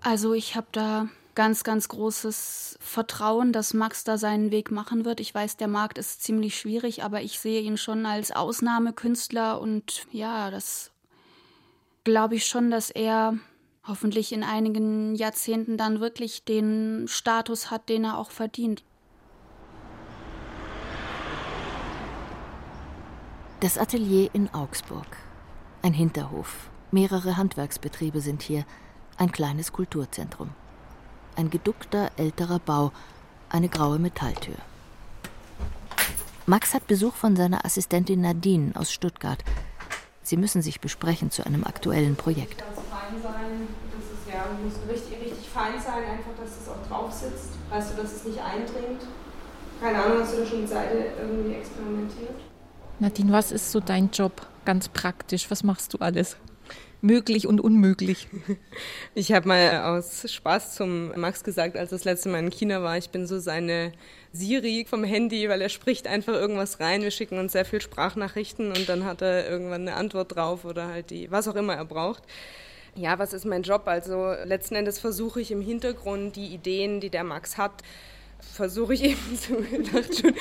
[SPEAKER 5] Also ich habe da ganz, ganz großes Vertrauen, dass Max da seinen Weg machen wird. Ich weiß, der Markt ist ziemlich schwierig, aber ich sehe ihn schon als Ausnahmekünstler und ja, das glaube ich schon, dass er hoffentlich in einigen Jahrzehnten dann wirklich den Status hat, den er auch verdient.
[SPEAKER 2] Das Atelier in Augsburg. Ein Hinterhof. Mehrere Handwerksbetriebe sind hier. Ein kleines Kulturzentrum. Ein geduckter älterer Bau, eine graue Metalltür. Max hat Besuch von seiner Assistentin Nadine aus Stuttgart. Sie müssen sich besprechen zu einem aktuellen Projekt.
[SPEAKER 6] Ganz fein sein, das muss richtig, richtig fein sein, einfach, dass es auch drauf sitzt. Weißt du, dass es nicht eindringt? Keine Ahnung, hast du da schon mit Seide irgendwie experimentiert?
[SPEAKER 4] Nadine, was ist so dein Job ganz praktisch? Was machst du alles? möglich und unmöglich.
[SPEAKER 6] Ich habe mal aus Spaß zum Max gesagt, als das letzte Mal in China war, ich bin so seine Siri vom Handy, weil er spricht einfach irgendwas rein. Wir schicken uns sehr viel Sprachnachrichten und dann hat er irgendwann eine Antwort drauf oder halt die, was auch immer er braucht. Ja, was ist mein Job? Also letzten Endes versuche ich im Hintergrund die Ideen, die der Max hat, versuche ich eben zu,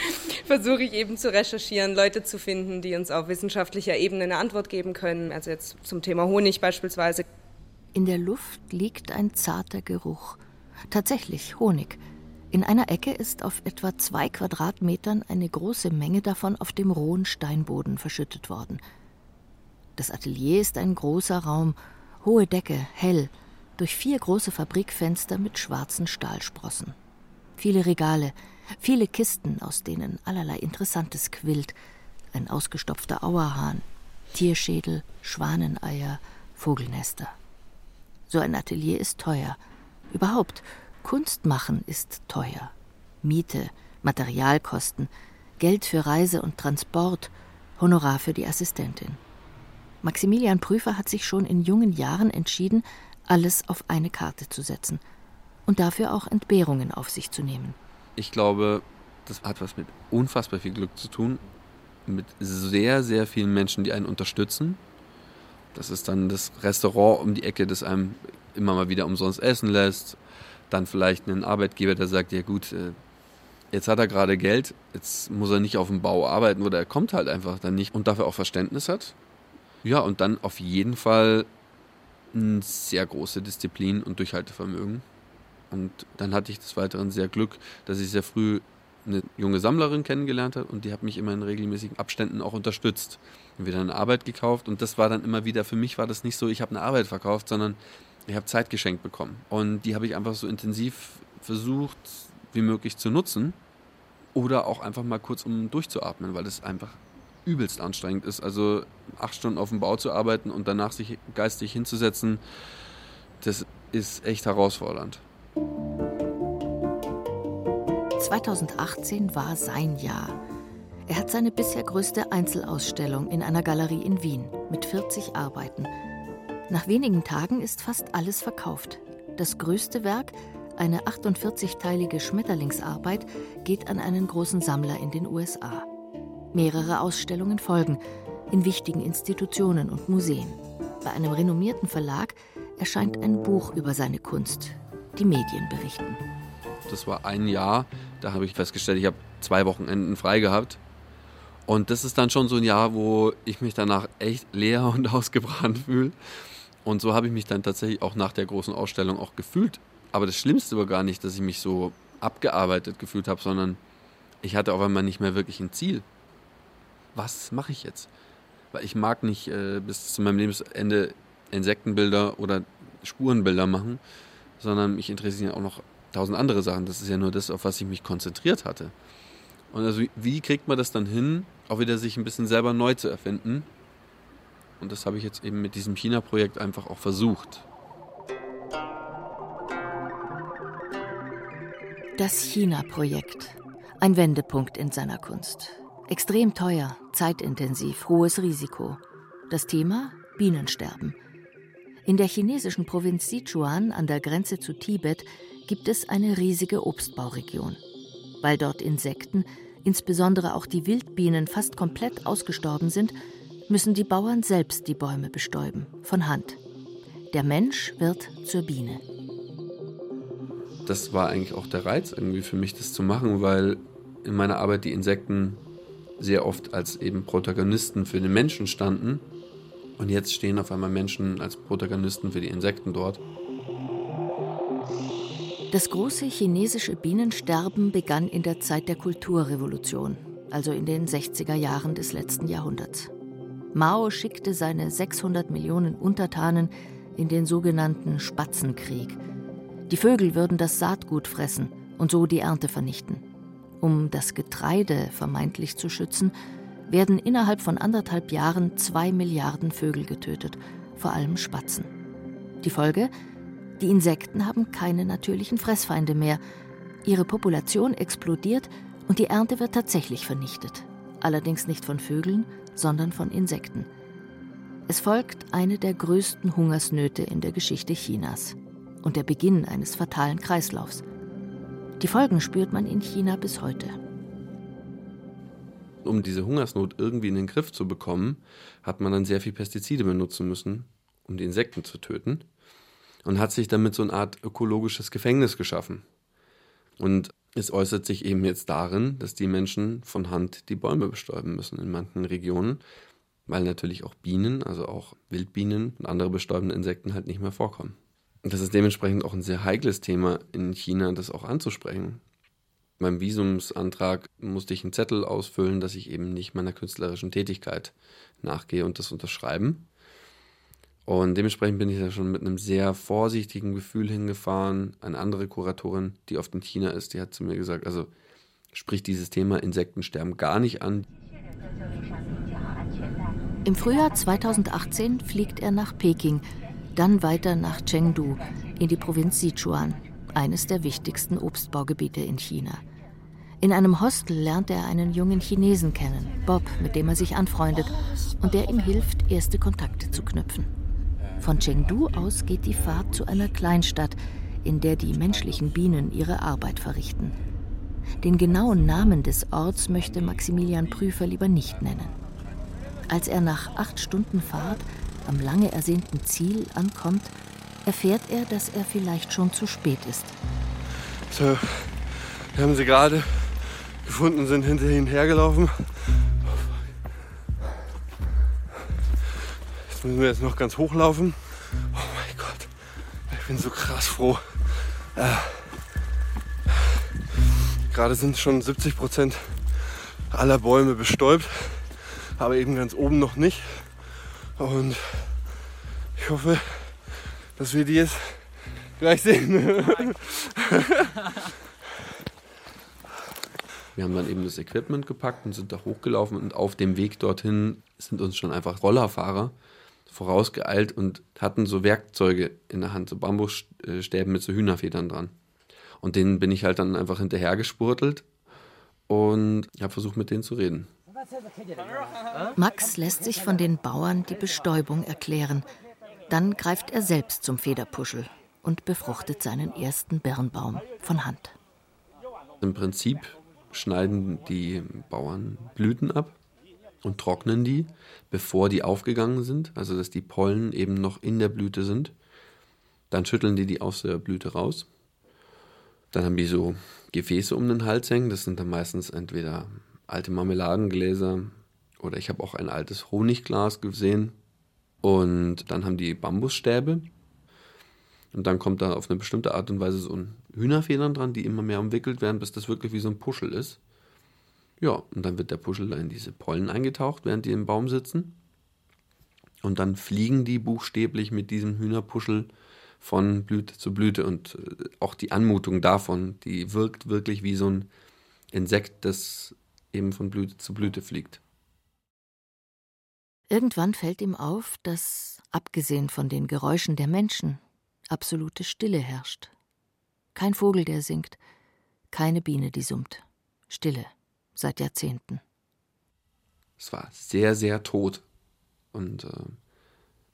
[SPEAKER 6] versuche ich eben zu recherchieren, Leute zu finden, die uns auf wissenschaftlicher Ebene eine Antwort geben können. Also jetzt zum Thema Honig beispielsweise.
[SPEAKER 2] In der Luft liegt ein zarter Geruch. Tatsächlich Honig. In einer Ecke ist auf etwa zwei Quadratmetern eine große Menge davon auf dem rohen Steinboden verschüttet worden. Das Atelier ist ein großer Raum, hohe Decke, hell, durch vier große Fabrikfenster mit schwarzen Stahlsprossen viele Regale, viele Kisten, aus denen allerlei Interessantes quillt, ein ausgestopfter Auerhahn, Tierschädel, Schwaneneier, Vogelnester. So ein Atelier ist teuer. Überhaupt, Kunst machen ist teuer. Miete, Materialkosten, Geld für Reise und Transport, Honorar für die Assistentin. Maximilian Prüfer hat sich schon in jungen Jahren entschieden, alles auf eine Karte zu setzen – und dafür auch Entbehrungen auf sich zu nehmen.
[SPEAKER 3] Ich glaube, das hat was mit unfassbar viel Glück zu tun, mit sehr, sehr vielen Menschen, die einen unterstützen. Das ist dann das Restaurant um die Ecke, das einem immer mal wieder umsonst essen lässt. Dann vielleicht einen Arbeitgeber, der sagt, ja gut, äh, jetzt hat er gerade Geld, jetzt muss er nicht auf dem Bau arbeiten oder er kommt halt einfach dann nicht und dafür auch Verständnis hat. Ja, und dann auf jeden Fall eine sehr große Disziplin und Durchhaltevermögen. Und dann hatte ich des Weiteren sehr Glück, dass ich sehr früh eine junge Sammlerin kennengelernt habe und die hat mich immer in regelmäßigen Abständen auch unterstützt. Und wieder eine Arbeit gekauft und das war dann immer wieder, für mich war das nicht so, ich habe eine Arbeit verkauft, sondern ich habe Zeit geschenkt bekommen. Und die habe ich einfach so intensiv versucht, wie möglich zu nutzen. Oder auch einfach mal kurz, um durchzuatmen, weil es einfach übelst anstrengend ist. Also acht Stunden auf dem Bau zu arbeiten und danach sich geistig hinzusetzen, das ist echt herausfordernd.
[SPEAKER 2] 2018 war sein Jahr. Er hat seine bisher größte Einzelausstellung in einer Galerie in Wien mit 40 Arbeiten. Nach wenigen Tagen ist fast alles verkauft. Das größte Werk, eine 48-teilige Schmetterlingsarbeit, geht an einen großen Sammler in den USA. Mehrere Ausstellungen folgen in wichtigen Institutionen und Museen. Bei einem renommierten Verlag erscheint ein Buch über seine Kunst. Die Medien berichten.
[SPEAKER 3] Das war ein Jahr, da habe ich festgestellt, ich habe zwei Wochenenden frei gehabt. Und das ist dann schon so ein Jahr, wo ich mich danach echt leer und ausgebrannt fühle. Und so habe ich mich dann tatsächlich auch nach der großen Ausstellung auch gefühlt. Aber das Schlimmste war gar nicht, dass ich mich so abgearbeitet gefühlt habe, sondern ich hatte auf einmal nicht mehr wirklich ein Ziel. Was mache ich jetzt? Weil ich mag nicht äh, bis zu meinem Lebensende Insektenbilder oder Spurenbilder machen, sondern mich interessieren auch noch tausend andere Sachen. Das ist ja nur das, auf was ich mich konzentriert hatte. Und also wie kriegt man das dann hin, auch wieder sich ein bisschen selber neu zu erfinden? Und das habe ich jetzt eben mit diesem China-Projekt einfach auch versucht.
[SPEAKER 2] Das China-Projekt. Ein Wendepunkt in seiner Kunst. Extrem teuer, zeitintensiv, hohes Risiko. Das Thema Bienensterben. In der chinesischen Provinz Sichuan an der Grenze zu Tibet gibt es eine riesige Obstbauregion. Weil dort Insekten, insbesondere auch die Wildbienen, fast komplett ausgestorben sind, müssen die Bauern selbst die Bäume bestäuben, von Hand. Der Mensch wird zur Biene.
[SPEAKER 3] Das war eigentlich auch der Reiz irgendwie für mich, das zu machen, weil in meiner Arbeit die Insekten sehr oft als eben Protagonisten für den Menschen standen. Und jetzt stehen auf einmal Menschen als Protagonisten für die Insekten dort.
[SPEAKER 2] Das große chinesische Bienensterben begann in der Zeit der Kulturrevolution, also in den 60er Jahren des letzten Jahrhunderts. Mao schickte seine 600 Millionen Untertanen in den sogenannten Spatzenkrieg. Die Vögel würden das Saatgut fressen und so die Ernte vernichten. Um das Getreide vermeintlich zu schützen, werden innerhalb von anderthalb Jahren zwei Milliarden Vögel getötet, vor allem Spatzen. Die Folge? Die Insekten haben keine natürlichen Fressfeinde mehr. Ihre Population explodiert und die Ernte wird tatsächlich vernichtet. Allerdings nicht von Vögeln, sondern von Insekten. Es folgt eine der größten Hungersnöte in der Geschichte Chinas und der Beginn eines fatalen Kreislaufs. Die Folgen spürt man in China bis heute.
[SPEAKER 3] Um diese Hungersnot irgendwie in den Griff zu bekommen, hat man dann sehr viel Pestizide benutzen müssen, um die Insekten zu töten und hat sich damit so eine Art ökologisches Gefängnis geschaffen. Und es äußert sich eben jetzt darin, dass die Menschen von Hand die Bäume bestäuben müssen in manchen Regionen, weil natürlich auch Bienen, also auch Wildbienen und andere bestäubende Insekten halt nicht mehr vorkommen. Und das ist dementsprechend auch ein sehr heikles Thema in China, das auch anzusprechen. Beim Visumsantrag musste ich einen Zettel ausfüllen, dass ich eben nicht meiner künstlerischen Tätigkeit nachgehe und das unterschreiben. Und dementsprechend bin ich da schon mit einem sehr vorsichtigen Gefühl hingefahren. Eine andere Kuratorin, die oft in China ist, die hat zu mir gesagt, also spricht dieses Thema Insektensterben gar nicht an.
[SPEAKER 2] Im Frühjahr 2018 fliegt er nach Peking, dann weiter nach Chengdu in die Provinz Sichuan, eines der wichtigsten Obstbaugebiete in China. In einem Hostel lernt er einen jungen Chinesen kennen, Bob, mit dem er sich anfreundet und der ihm hilft, erste Kontakte zu knüpfen. Von Chengdu aus geht die Fahrt zu einer Kleinstadt, in der die menschlichen Bienen ihre Arbeit verrichten. Den genauen Namen des Orts möchte Maximilian Prüfer lieber nicht nennen. Als er nach acht Stunden Fahrt am lange ersehnten Ziel ankommt, erfährt er, dass er vielleicht schon zu spät ist.
[SPEAKER 3] So, wir haben sie gerade gefunden, sind hinter ihnen hergelaufen. Jetzt müssen wir jetzt noch ganz hochlaufen. Oh mein Gott, ich bin so krass froh. Äh, gerade sind schon 70 Prozent aller Bäume bestäubt, aber eben ganz oben noch nicht. Und ich hoffe, dass wir die jetzt gleich sehen. Wir haben dann eben das Equipment gepackt und sind da hochgelaufen und auf dem Weg dorthin sind uns schon Rollerfahrer vorausgeeilt und hatten so Werkzeuge in der Hand, so Bambusstäben mit so Hühnerfedern dran. Und denen bin ich halt dann einfach hinterhergespurtelt und habe versucht, mit denen zu reden.
[SPEAKER 2] Max lässt sich von den Bauern die Bestäubung erklären. Dann greift er selbst zum Federpuschel und befruchtet seinen ersten Birnbaum von Hand.
[SPEAKER 3] Im Prinzip schneiden die Bauern Blüten ab und trocknen die, bevor die aufgegangen sind, also dass die Pollen eben noch in der Blüte sind. Dann schütteln die die aus der Blüte raus. Dann haben die so Gefäße um den Hals hängen. Das sind dann meistens entweder alte Marmeladengläser oder ich habe auch ein altes Honigglas gesehen. Und dann haben die Bambusstäbe. Und dann kommt da auf eine bestimmte Art und Weise so ein Hühnerfedern dran, die immer mehr umwickelt werden, bis das wirklich wie so ein Puschel ist. Ja, und dann wird der Puschel in diese Pollen eingetaucht, während die im Baum sitzen. Und dann fliegen die buchstäblich mit diesem Hühnerpuschel von Blüte zu Blüte. Und äh, auch die Anmutung davon, die wirkt wirklich wie so ein Insekt, das eben von Blüte zu Blüte fliegt.
[SPEAKER 2] Irgendwann fällt ihm auf, dass, abgesehen von den Geräuschen der Menschen, absolute Stille herrscht. Kein Vogel, der singt, keine Biene, die summt. Stille seit Jahrzehnten.
[SPEAKER 3] Es war sehr, sehr tot. Und äh,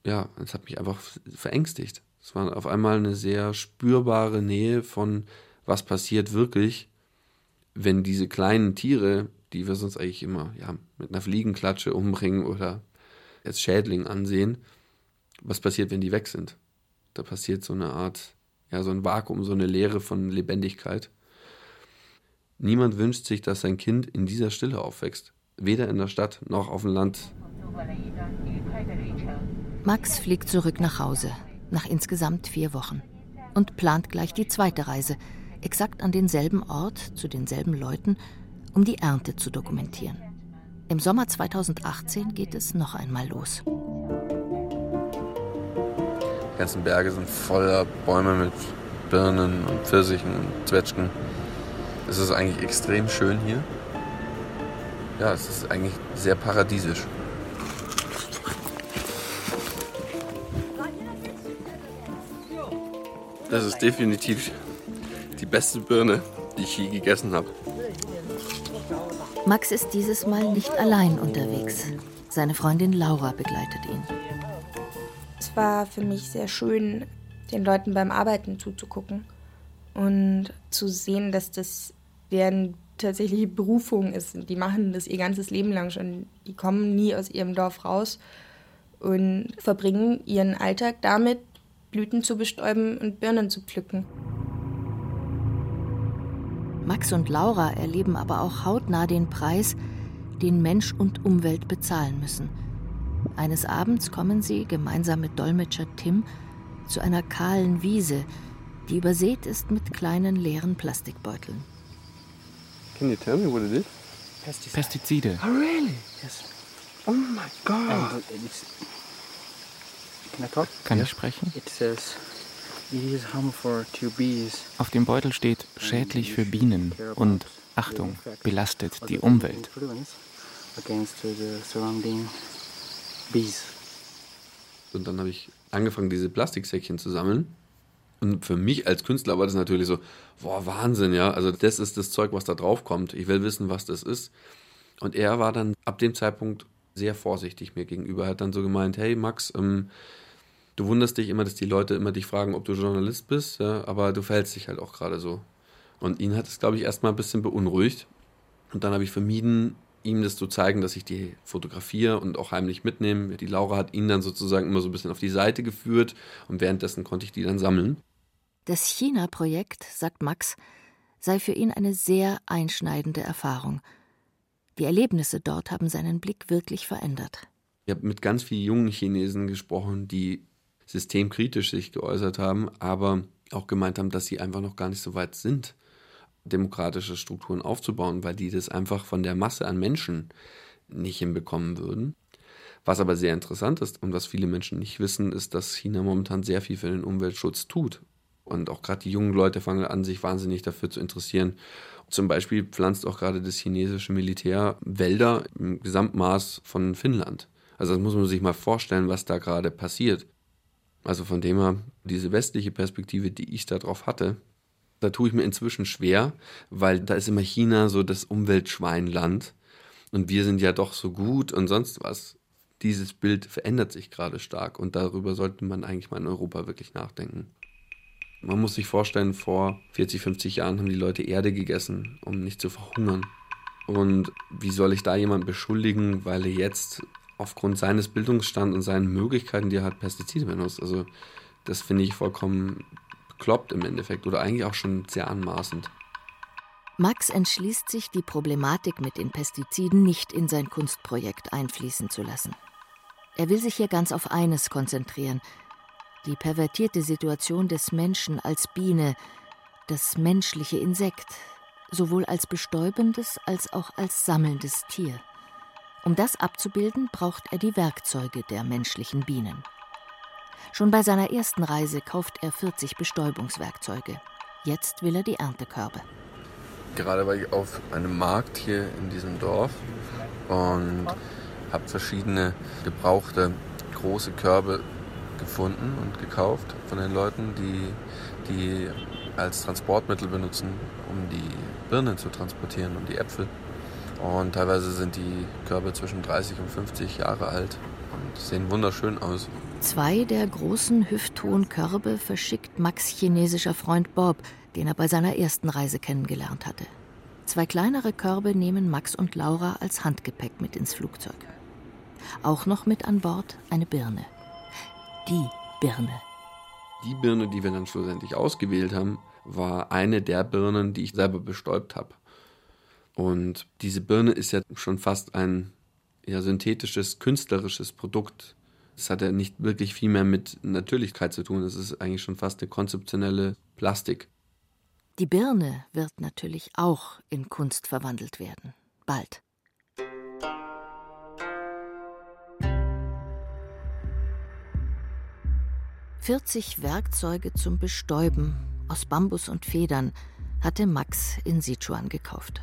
[SPEAKER 3] ja, es hat mich einfach verängstigt. Es war auf einmal eine sehr spürbare Nähe von, was passiert wirklich, wenn diese kleinen Tiere, die wir sonst eigentlich immer ja, mit einer Fliegenklatsche umbringen oder als Schädling ansehen, was passiert, wenn die weg sind. Da passiert so eine Art, ja, so ein Vakuum, so eine Leere von Lebendigkeit. Niemand wünscht sich, dass sein Kind in dieser Stille aufwächst, weder in der Stadt noch auf dem Land.
[SPEAKER 2] Max fliegt zurück nach Hause, nach insgesamt vier Wochen, und plant gleich die zweite Reise, exakt an denselben Ort, zu denselben Leuten, um die Ernte zu dokumentieren. Im Sommer 2018 geht es noch einmal los.
[SPEAKER 3] Die ganzen Berge sind voller Bäume mit Birnen und Pfirsichen und Zwetschgen. Es ist eigentlich extrem schön hier. Ja, es ist eigentlich sehr paradiesisch. Das ist definitiv die beste Birne, die ich je gegessen habe.
[SPEAKER 2] Max ist dieses Mal nicht allein unterwegs. Seine Freundin Laura begleitet ihn.
[SPEAKER 7] Es war für mich sehr schön, den Leuten beim Arbeiten zuzugucken und zu sehen, dass das deren tatsächliche Berufung ist. Die machen das ihr ganzes Leben lang schon. Die kommen nie aus ihrem Dorf raus und verbringen ihren Alltag damit, Blüten zu bestäuben und Birnen zu pflücken.
[SPEAKER 2] Max und Laura erleben aber auch hautnah den Preis, den Mensch und Umwelt bezahlen müssen. Eines Abends kommen sie gemeinsam mit Dolmetscher Tim zu einer kahlen Wiese, die übersät ist mit kleinen leeren Plastikbeuteln.
[SPEAKER 3] Can you tell me what it is?
[SPEAKER 8] Pestizide.
[SPEAKER 3] Oh really? Yes. Oh my God.
[SPEAKER 8] Kann ich sprechen?
[SPEAKER 9] It says
[SPEAKER 8] Auf dem Beutel steht schädlich für Bienen und Achtung, belastet die Umwelt.
[SPEAKER 9] Against the surrounding bees.
[SPEAKER 3] Und dann habe ich angefangen, diese Plastiksäckchen zu sammeln. Und für mich als Künstler war das natürlich so, boah, Wahnsinn, ja. Also das ist das Zeug, was da drauf kommt. Ich will wissen, was das ist. Und er war dann ab dem Zeitpunkt sehr vorsichtig mir gegenüber. Er hat dann so gemeint, hey Max, ähm, du wunderst dich immer, dass die Leute immer dich fragen, ob du Journalist bist, ja, aber du verhältst dich halt auch gerade so. Und ihn hat es, glaube ich, erstmal ein bisschen beunruhigt. Und dann habe ich vermieden, ihm das zu zeigen, dass ich die fotografiere und auch heimlich mitnehme. Die Laura hat ihn dann sozusagen immer so ein bisschen auf die Seite geführt und währenddessen konnte ich die dann sammeln.
[SPEAKER 2] Das China-Projekt, sagt Max, sei für ihn eine sehr einschneidende Erfahrung. Die Erlebnisse dort haben seinen Blick wirklich verändert.
[SPEAKER 3] Ich habe mit ganz vielen jungen Chinesen gesprochen, die systemkritisch sich geäußert haben, aber auch gemeint haben, dass sie einfach noch gar nicht so weit sind, demokratische Strukturen aufzubauen, weil die das einfach von der Masse an Menschen nicht hinbekommen würden. Was aber sehr interessant ist und was viele Menschen nicht wissen, ist, dass China momentan sehr viel für den Umweltschutz tut. Und auch gerade die jungen Leute fangen an, sich wahnsinnig dafür zu interessieren. Zum Beispiel pflanzt auch gerade das chinesische Militär Wälder im Gesamtmaß von Finnland. Also das muss man sich mal vorstellen, was da gerade passiert. Also von dem her, diese westliche Perspektive, die ich darauf hatte, da tue ich mir inzwischen schwer, weil da ist immer China so das Umweltschweinland und wir sind ja doch so gut und sonst was. Dieses Bild verändert sich gerade stark und darüber sollte man eigentlich mal in Europa wirklich nachdenken. Man muss sich vorstellen, vor 40, 50 Jahren haben die Leute Erde gegessen, um nicht zu verhungern. Und wie soll ich da jemanden beschuldigen, weil er jetzt aufgrund seines Bildungsstands und seinen Möglichkeiten, die er hat, Pestizide benutzt? Also das finde ich vollkommen bekloppt im Endeffekt oder eigentlich auch schon sehr anmaßend.
[SPEAKER 2] Max entschließt sich, die Problematik mit den Pestiziden nicht in sein Kunstprojekt einfließen zu lassen. Er will sich hier ganz auf eines konzentrieren, die pervertierte Situation des Menschen als Biene, das menschliche Insekt, sowohl als bestäubendes als auch als sammelndes Tier. Um das abzubilden, braucht er die Werkzeuge der menschlichen Bienen. Schon bei seiner ersten Reise kauft er 40 Bestäubungswerkzeuge. Jetzt will er die Erntekörbe.
[SPEAKER 3] Gerade war ich auf einem Markt hier in diesem Dorf und habe verschiedene gebrauchte große Körbe gefunden und gekauft von den Leuten, die die als Transportmittel benutzen, um die Birnen zu transportieren und die Äpfel. Und teilweise sind die Körbe zwischen 30 und 50 Jahre alt und sehen wunderschön aus.
[SPEAKER 2] Zwei der großen hüfthohen Körbe verschickt Max chinesischer Freund Bob, den er bei seiner ersten Reise kennengelernt hatte. Zwei kleinere Körbe nehmen Max und Laura als Handgepäck mit ins Flugzeug. Auch noch mit an Bord eine Birne die Birne.
[SPEAKER 3] Die Birne, die wir dann schlussendlich ausgewählt haben, war eine der Birnen, die ich selber bestäubt habe. Und diese Birne ist ja schon fast ein ja, synthetisches, künstlerisches Produkt. Es hat ja nicht wirklich viel mehr mit Natürlichkeit zu tun. Es ist eigentlich schon fast eine konzeptionelle Plastik.
[SPEAKER 2] Die Birne wird natürlich auch in Kunst verwandelt werden. Bald. 40 Werkzeuge zum Bestäuben aus Bambus und Federn hatte Max in Sichuan gekauft.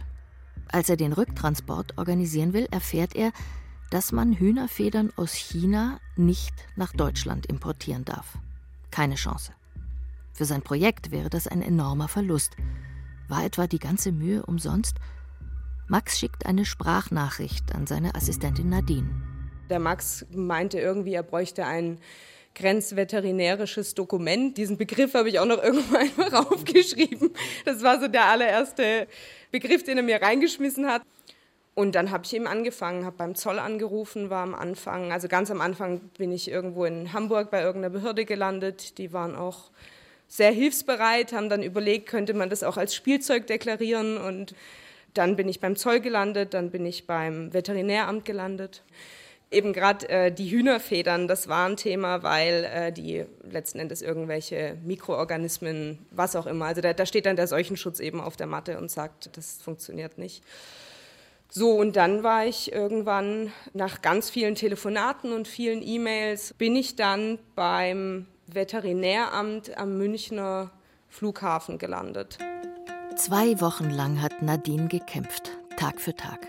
[SPEAKER 2] Als er den Rücktransport organisieren will, erfährt er, dass man Hühnerfedern aus China nicht nach Deutschland importieren darf. Keine Chance. Für sein Projekt wäre das ein enormer Verlust. War etwa die ganze Mühe umsonst? Max schickt eine Sprachnachricht an seine Assistentin Nadine.
[SPEAKER 6] Der Max meinte irgendwie, er bräuchte einen grenzveterinärisches Dokument. Diesen Begriff habe ich auch noch irgendwann einmal aufgeschrieben. Das war so der allererste Begriff, den er mir reingeschmissen hat. Und dann habe ich eben angefangen, habe beim Zoll angerufen, war am Anfang, also ganz am Anfang bin ich irgendwo in Hamburg bei irgendeiner Behörde gelandet. Die waren auch sehr hilfsbereit, haben dann überlegt, könnte man das auch als Spielzeug deklarieren. Und dann bin ich beim Zoll gelandet, dann bin ich beim Veterinäramt gelandet eben gerade äh, die Hühnerfedern, das war ein Thema, weil äh, die letzten Endes irgendwelche Mikroorganismen, was auch immer, also da, da, steht dann der Seuchenschutz eben auf der Matte und sagt, das funktioniert nicht. So, und dann war ich irgendwann nach ganz vielen Telefonaten und vielen E-Mails, bin ich dann beim Veterinäramt am Münchner Flughafen gelandet.
[SPEAKER 2] Zwei Wochen lang hat Nadine gekämpft, Tag für Tag.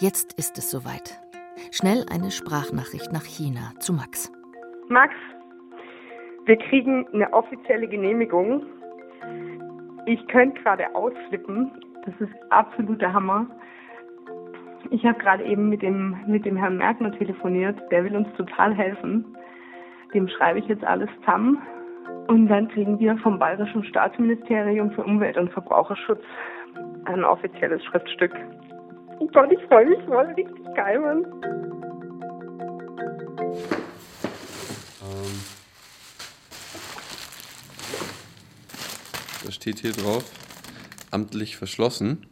[SPEAKER 2] Jetzt ist es soweit. Schnell eine Sprachnachricht nach China zu Max.
[SPEAKER 10] Max, wir kriegen eine offizielle Genehmigung. Ich könnte gerade ausflippen. Das ist absoluter Hammer. Ich habe gerade eben mit dem, mit dem Herrn Merkner telefoniert. Der will uns total helfen. Dem schreibe ich jetzt alles zusammen. Und dann kriegen wir vom Bayerischen Staatsministerium für Umwelt und Verbraucherschutz ein offizielles Schriftstück. Oh Gott, ich freue mich voll, richtig geil, Mann.
[SPEAKER 3] Ähm, da steht hier drauf, amtlich verschlossen.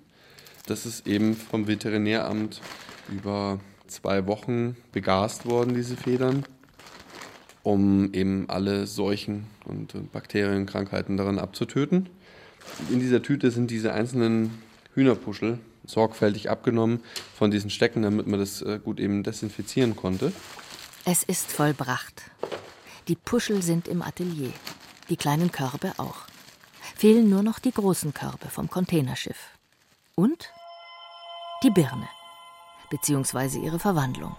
[SPEAKER 3] Das ist eben vom Veterinäramt über zwei Wochen begast worden, diese Federn, um eben alle Seuchen und Bakterienkrankheiten daran abzutöten. In dieser Tüte sind diese einzelnen Hühnerpuschel sorgfältig abgenommen von diesen Stecken, damit man das äh, gut eben desinfizieren konnte.
[SPEAKER 2] Es ist vollbracht. Die Puschel sind im Atelier, die kleinen Körbe auch. Fehlen nur noch die großen Körbe vom Containerschiff. Und die Birne, beziehungsweise ihre Verwandlung.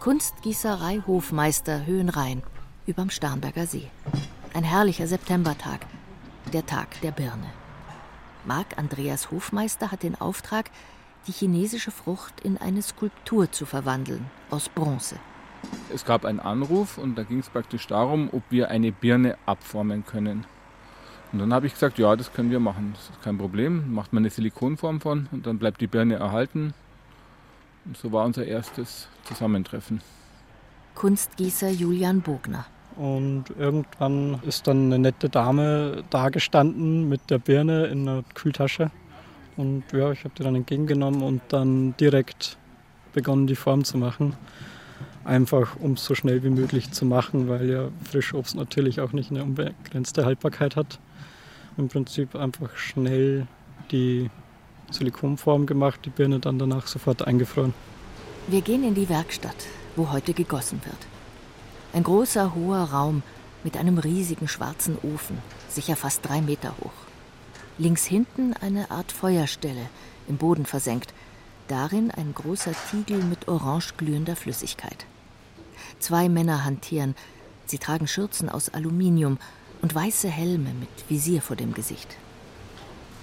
[SPEAKER 2] Kunstgießerei Hofmeister Höhenrhein überm Starnberger See. Ein herrlicher Septembertag, der Tag der Birne. Marc Andreas Hofmeister hat den Auftrag, die chinesische Frucht in eine Skulptur zu verwandeln, aus Bronze.
[SPEAKER 11] Es gab einen Anruf und da ging es praktisch darum, ob wir eine Birne abformen können. Und dann habe ich gesagt, ja, das können wir machen, das ist kein Problem. Macht man eine Silikonform von und dann bleibt die Birne erhalten. Und so war unser erstes Zusammentreffen.
[SPEAKER 2] Kunstgießer Julian Bogner.
[SPEAKER 12] Und irgendwann ist dann eine nette Dame da gestanden mit der Birne in einer Kühltasche. Und ja, ich habe die dann entgegengenommen und dann direkt begonnen, die Form zu machen. Einfach um es so schnell wie möglich zu machen, weil ja Frischobst natürlich auch nicht eine unbegrenzte Haltbarkeit hat. Im Prinzip einfach schnell die Silikonform gemacht, die Birne dann danach sofort eingefroren.
[SPEAKER 2] Wir gehen in die Werkstatt, wo heute gegossen wird. Ein großer, hoher Raum mit einem riesigen schwarzen Ofen, sicher fast drei Meter hoch. Links hinten eine Art Feuerstelle, im Boden versenkt. Darin ein großer Tiegel mit orange glühender Flüssigkeit. Zwei Männer hantieren. Sie tragen Schürzen aus Aluminium und weiße Helme mit Visier vor dem Gesicht.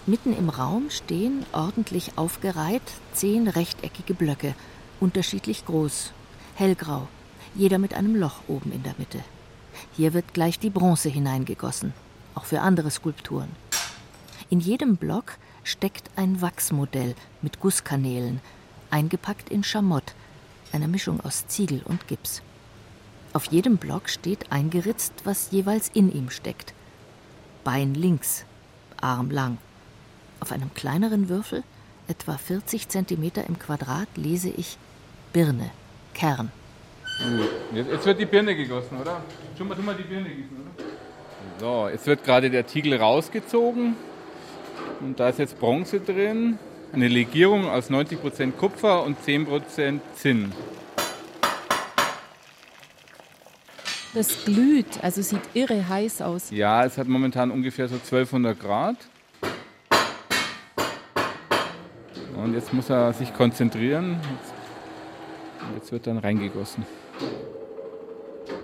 [SPEAKER 2] Mitten im Raum stehen, ordentlich aufgereiht, zehn rechteckige Blöcke, unterschiedlich groß, hellgrau, jeder mit einem Loch oben in der Mitte. Hier wird gleich die Bronze hineingegossen, auch für andere Skulpturen. In jedem Block steckt ein Wachsmodell mit Gusskanälen, eingepackt in Schamott, einer Mischung aus Ziegel und Gips. Auf jedem Block steht eingeritzt, was jeweils in ihm steckt. Bein links, Arm lang. Auf einem kleineren Würfel, etwa 40 cm im Quadrat, lese ich Birne, Kern.
[SPEAKER 11] Jetzt wird die Birne gegossen, oder? Schon mal, schon mal die Birne gießen, oder? So, jetzt wird gerade der Tiegel rausgezogen. Und da ist jetzt Bronze drin. Eine Legierung aus 90% Kupfer und 10% Zinn.
[SPEAKER 4] Das glüht, also sieht irre heiß aus.
[SPEAKER 11] Ja, es hat momentan ungefähr so 1200 Grad. Und jetzt muss er sich konzentrieren. Jetzt, jetzt wird dann reingegossen.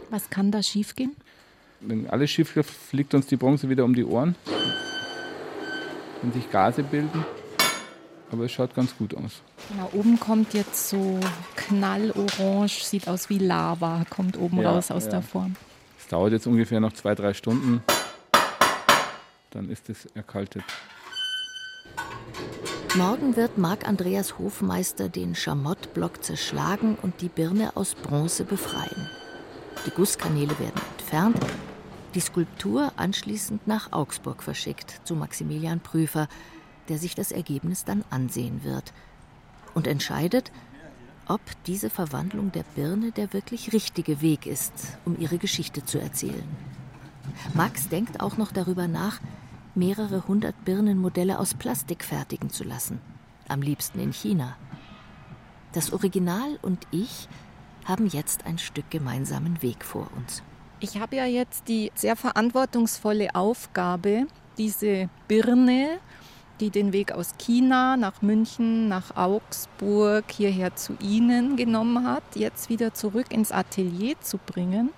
[SPEAKER 4] Was kann da schiefgehen?
[SPEAKER 11] Wenn alles schief läuft, fliegt uns die Bronze wieder um die Ohren. Wenn sich Gase bilden. Aber es schaut ganz gut aus.
[SPEAKER 4] Genau, oben kommt jetzt so knallorange, sieht aus wie Lava, kommt oben
[SPEAKER 11] Ja,
[SPEAKER 4] raus aus
[SPEAKER 11] ja.
[SPEAKER 4] der Form.
[SPEAKER 11] Es dauert jetzt ungefähr noch zwei, drei Stunden. Dann ist es erkaltet.
[SPEAKER 2] Morgen wird Marc Andreas Hofmeister den Schamottblock zerschlagen und die Birne aus Bronze befreien. Die Gusskanäle werden entfernt, die Skulptur anschließend nach Augsburg verschickt zu Maximilian Prüfer, der sich das Ergebnis dann ansehen wird und entscheidet, ob diese Verwandlung der Birne der wirklich richtige Weg ist, um ihre Geschichte zu erzählen. Max denkt auch noch darüber nach, mehrere hundert Birnenmodelle aus Plastik fertigen zu lassen, am liebsten in China. Das Original und ich haben jetzt ein Stück gemeinsamen Weg vor uns.
[SPEAKER 4] Ich habe ja jetzt die sehr verantwortungsvolle Aufgabe, diese Birne, die den Weg aus China nach München, nach Augsburg, hierher zu Ihnen genommen hat, jetzt wieder zurück ins Atelier zu bringen.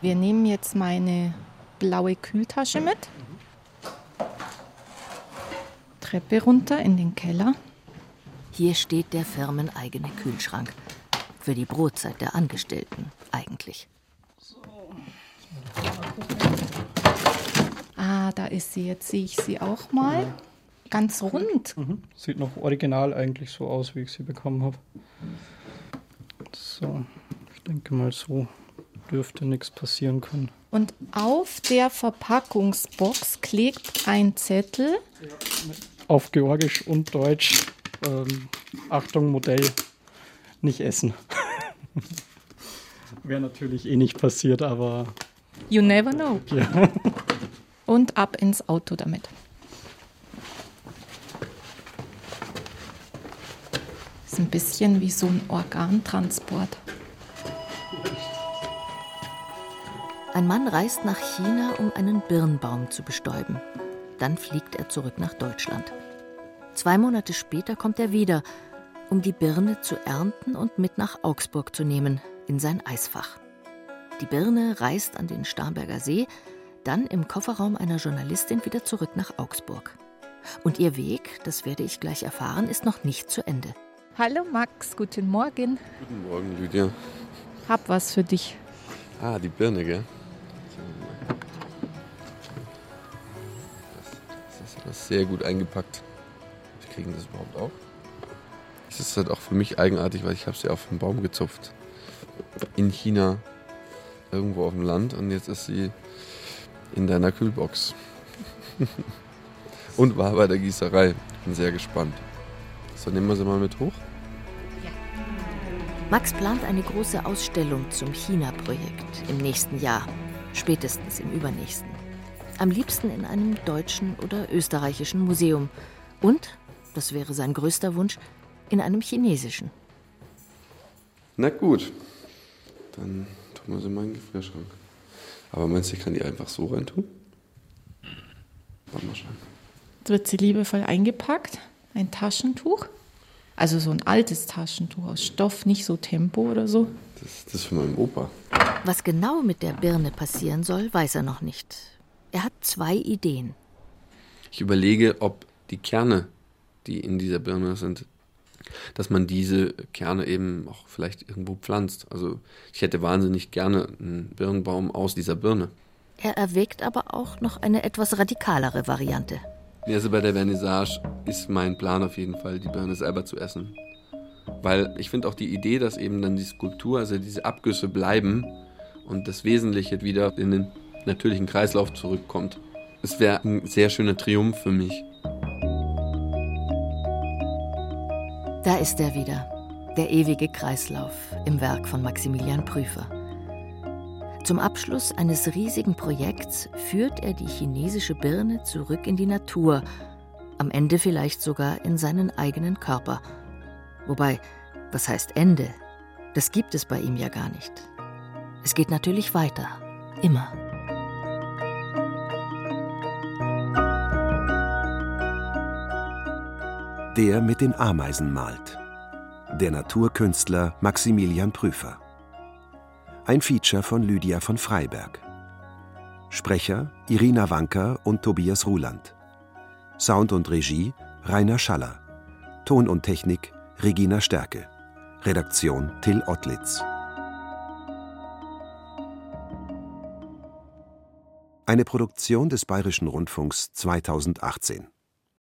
[SPEAKER 4] Wir nehmen jetzt meine blaue Kühltasche mit. Treppe runter in den Keller.
[SPEAKER 2] Hier steht der firmeneigene Kühlschrank. Für die Brotzeit der Angestellten eigentlich.
[SPEAKER 4] Ah, da ist sie. Jetzt sehe ich sie auch mal. Ja. Ganz rund.
[SPEAKER 12] Mhm. Sieht noch original eigentlich so aus, wie ich sie bekommen habe. So, ich denke mal, so dürfte nichts passieren können.
[SPEAKER 4] Und auf der Verpackungsbox klebt ein Zettel.
[SPEAKER 12] Auf Georgisch und Deutsch. Ähm, Achtung, Modell, nicht essen. Wäre natürlich eh nicht passiert, aber.
[SPEAKER 4] You never know. Ja. Und ab ins Auto damit. Ist ein bisschen wie so ein Organtransport.
[SPEAKER 2] Ein Mann reist nach China, um einen Birnbaum zu bestäuben. Dann fliegt er zurück nach Deutschland. Zwei Monate später kommt er wieder, um die Birne zu ernten und mit nach Augsburg zu nehmen, in sein Eisfach. Die Birne reist an den Starnberger See, dann im Kofferraum einer Journalistin wieder zurück nach Augsburg. Und ihr Weg, das werde ich gleich erfahren, ist noch nicht zu Ende.
[SPEAKER 4] Hallo Max, guten Morgen.
[SPEAKER 3] Guten Morgen, Lydia.
[SPEAKER 4] Hab was für dich.
[SPEAKER 3] Ah, die Birne, gell? Das ist sehr gut eingepackt. Wir kriegen das überhaupt auch. Es ist halt auch für mich eigenartig, weil ich habe sie auf den Baum gezupft. In China, irgendwo auf dem Land und jetzt ist sie in deiner Kühlbox. und war bei der Gießerei. Ich bin sehr gespannt. So, nehmen wir sie mal mit hoch.
[SPEAKER 2] Max plant eine große Ausstellung zum China-Projekt im nächsten Jahr, spätestens im übernächsten. Am liebsten in einem deutschen oder österreichischen Museum. Und, das wäre sein größter Wunsch, in einem chinesischen.
[SPEAKER 3] Na gut, dann tun wir sie mal in den Gefrierschrank. Aber meinst du, ich kann die einfach so reintun?
[SPEAKER 4] Mal schauen. Jetzt wird sie liebevoll eingepackt. Ein Taschentuch. Also so ein altes Taschentuch aus Stoff, nicht so Tempo oder so.
[SPEAKER 3] Das, das ist für meinen Opa.
[SPEAKER 2] Was genau mit der Birne passieren soll, weiß er noch nicht. Er hat zwei Ideen.
[SPEAKER 3] Ich überlege, ob die Kerne, die in dieser Birne sind, dass man diese Kerne eben auch vielleicht irgendwo pflanzt. Also ich hätte wahnsinnig gerne einen Birnbaum aus dieser Birne.
[SPEAKER 2] Er erwägt aber auch noch eine etwas radikalere Variante.
[SPEAKER 3] Also bei der Vernissage ist mein Plan auf jeden Fall, die Birne selber zu essen. Weil ich finde auch die Idee, dass eben dann die Skulptur, also diese Abgüsse bleiben und das Wesentliche wieder in den natürlichen Kreislauf zurückkommt. Es wäre ein sehr schöner Triumph für mich.
[SPEAKER 2] Da ist er wieder, der ewige Kreislauf im Werk von Maximilian Prüfer. Zum Abschluss eines riesigen Projekts führt er die chinesische Birne zurück in die Natur, am Ende vielleicht sogar in seinen eigenen Körper. Wobei, was heißt Ende? Das gibt es bei ihm ja gar nicht. Es geht natürlich weiter, immer.
[SPEAKER 13] Der mit den Ameisen malt. Der Naturkünstler Maximilian Prüfer. Ein Feature von Lydia von Freiberg. Sprecher Irina Wanker und Tobias Ruland. Sound und Regie Rainer Schaller. Ton und Technik Regina Stärke. Redaktion Till Ottlitz. Eine Produktion des Bayerischen Rundfunks 2018.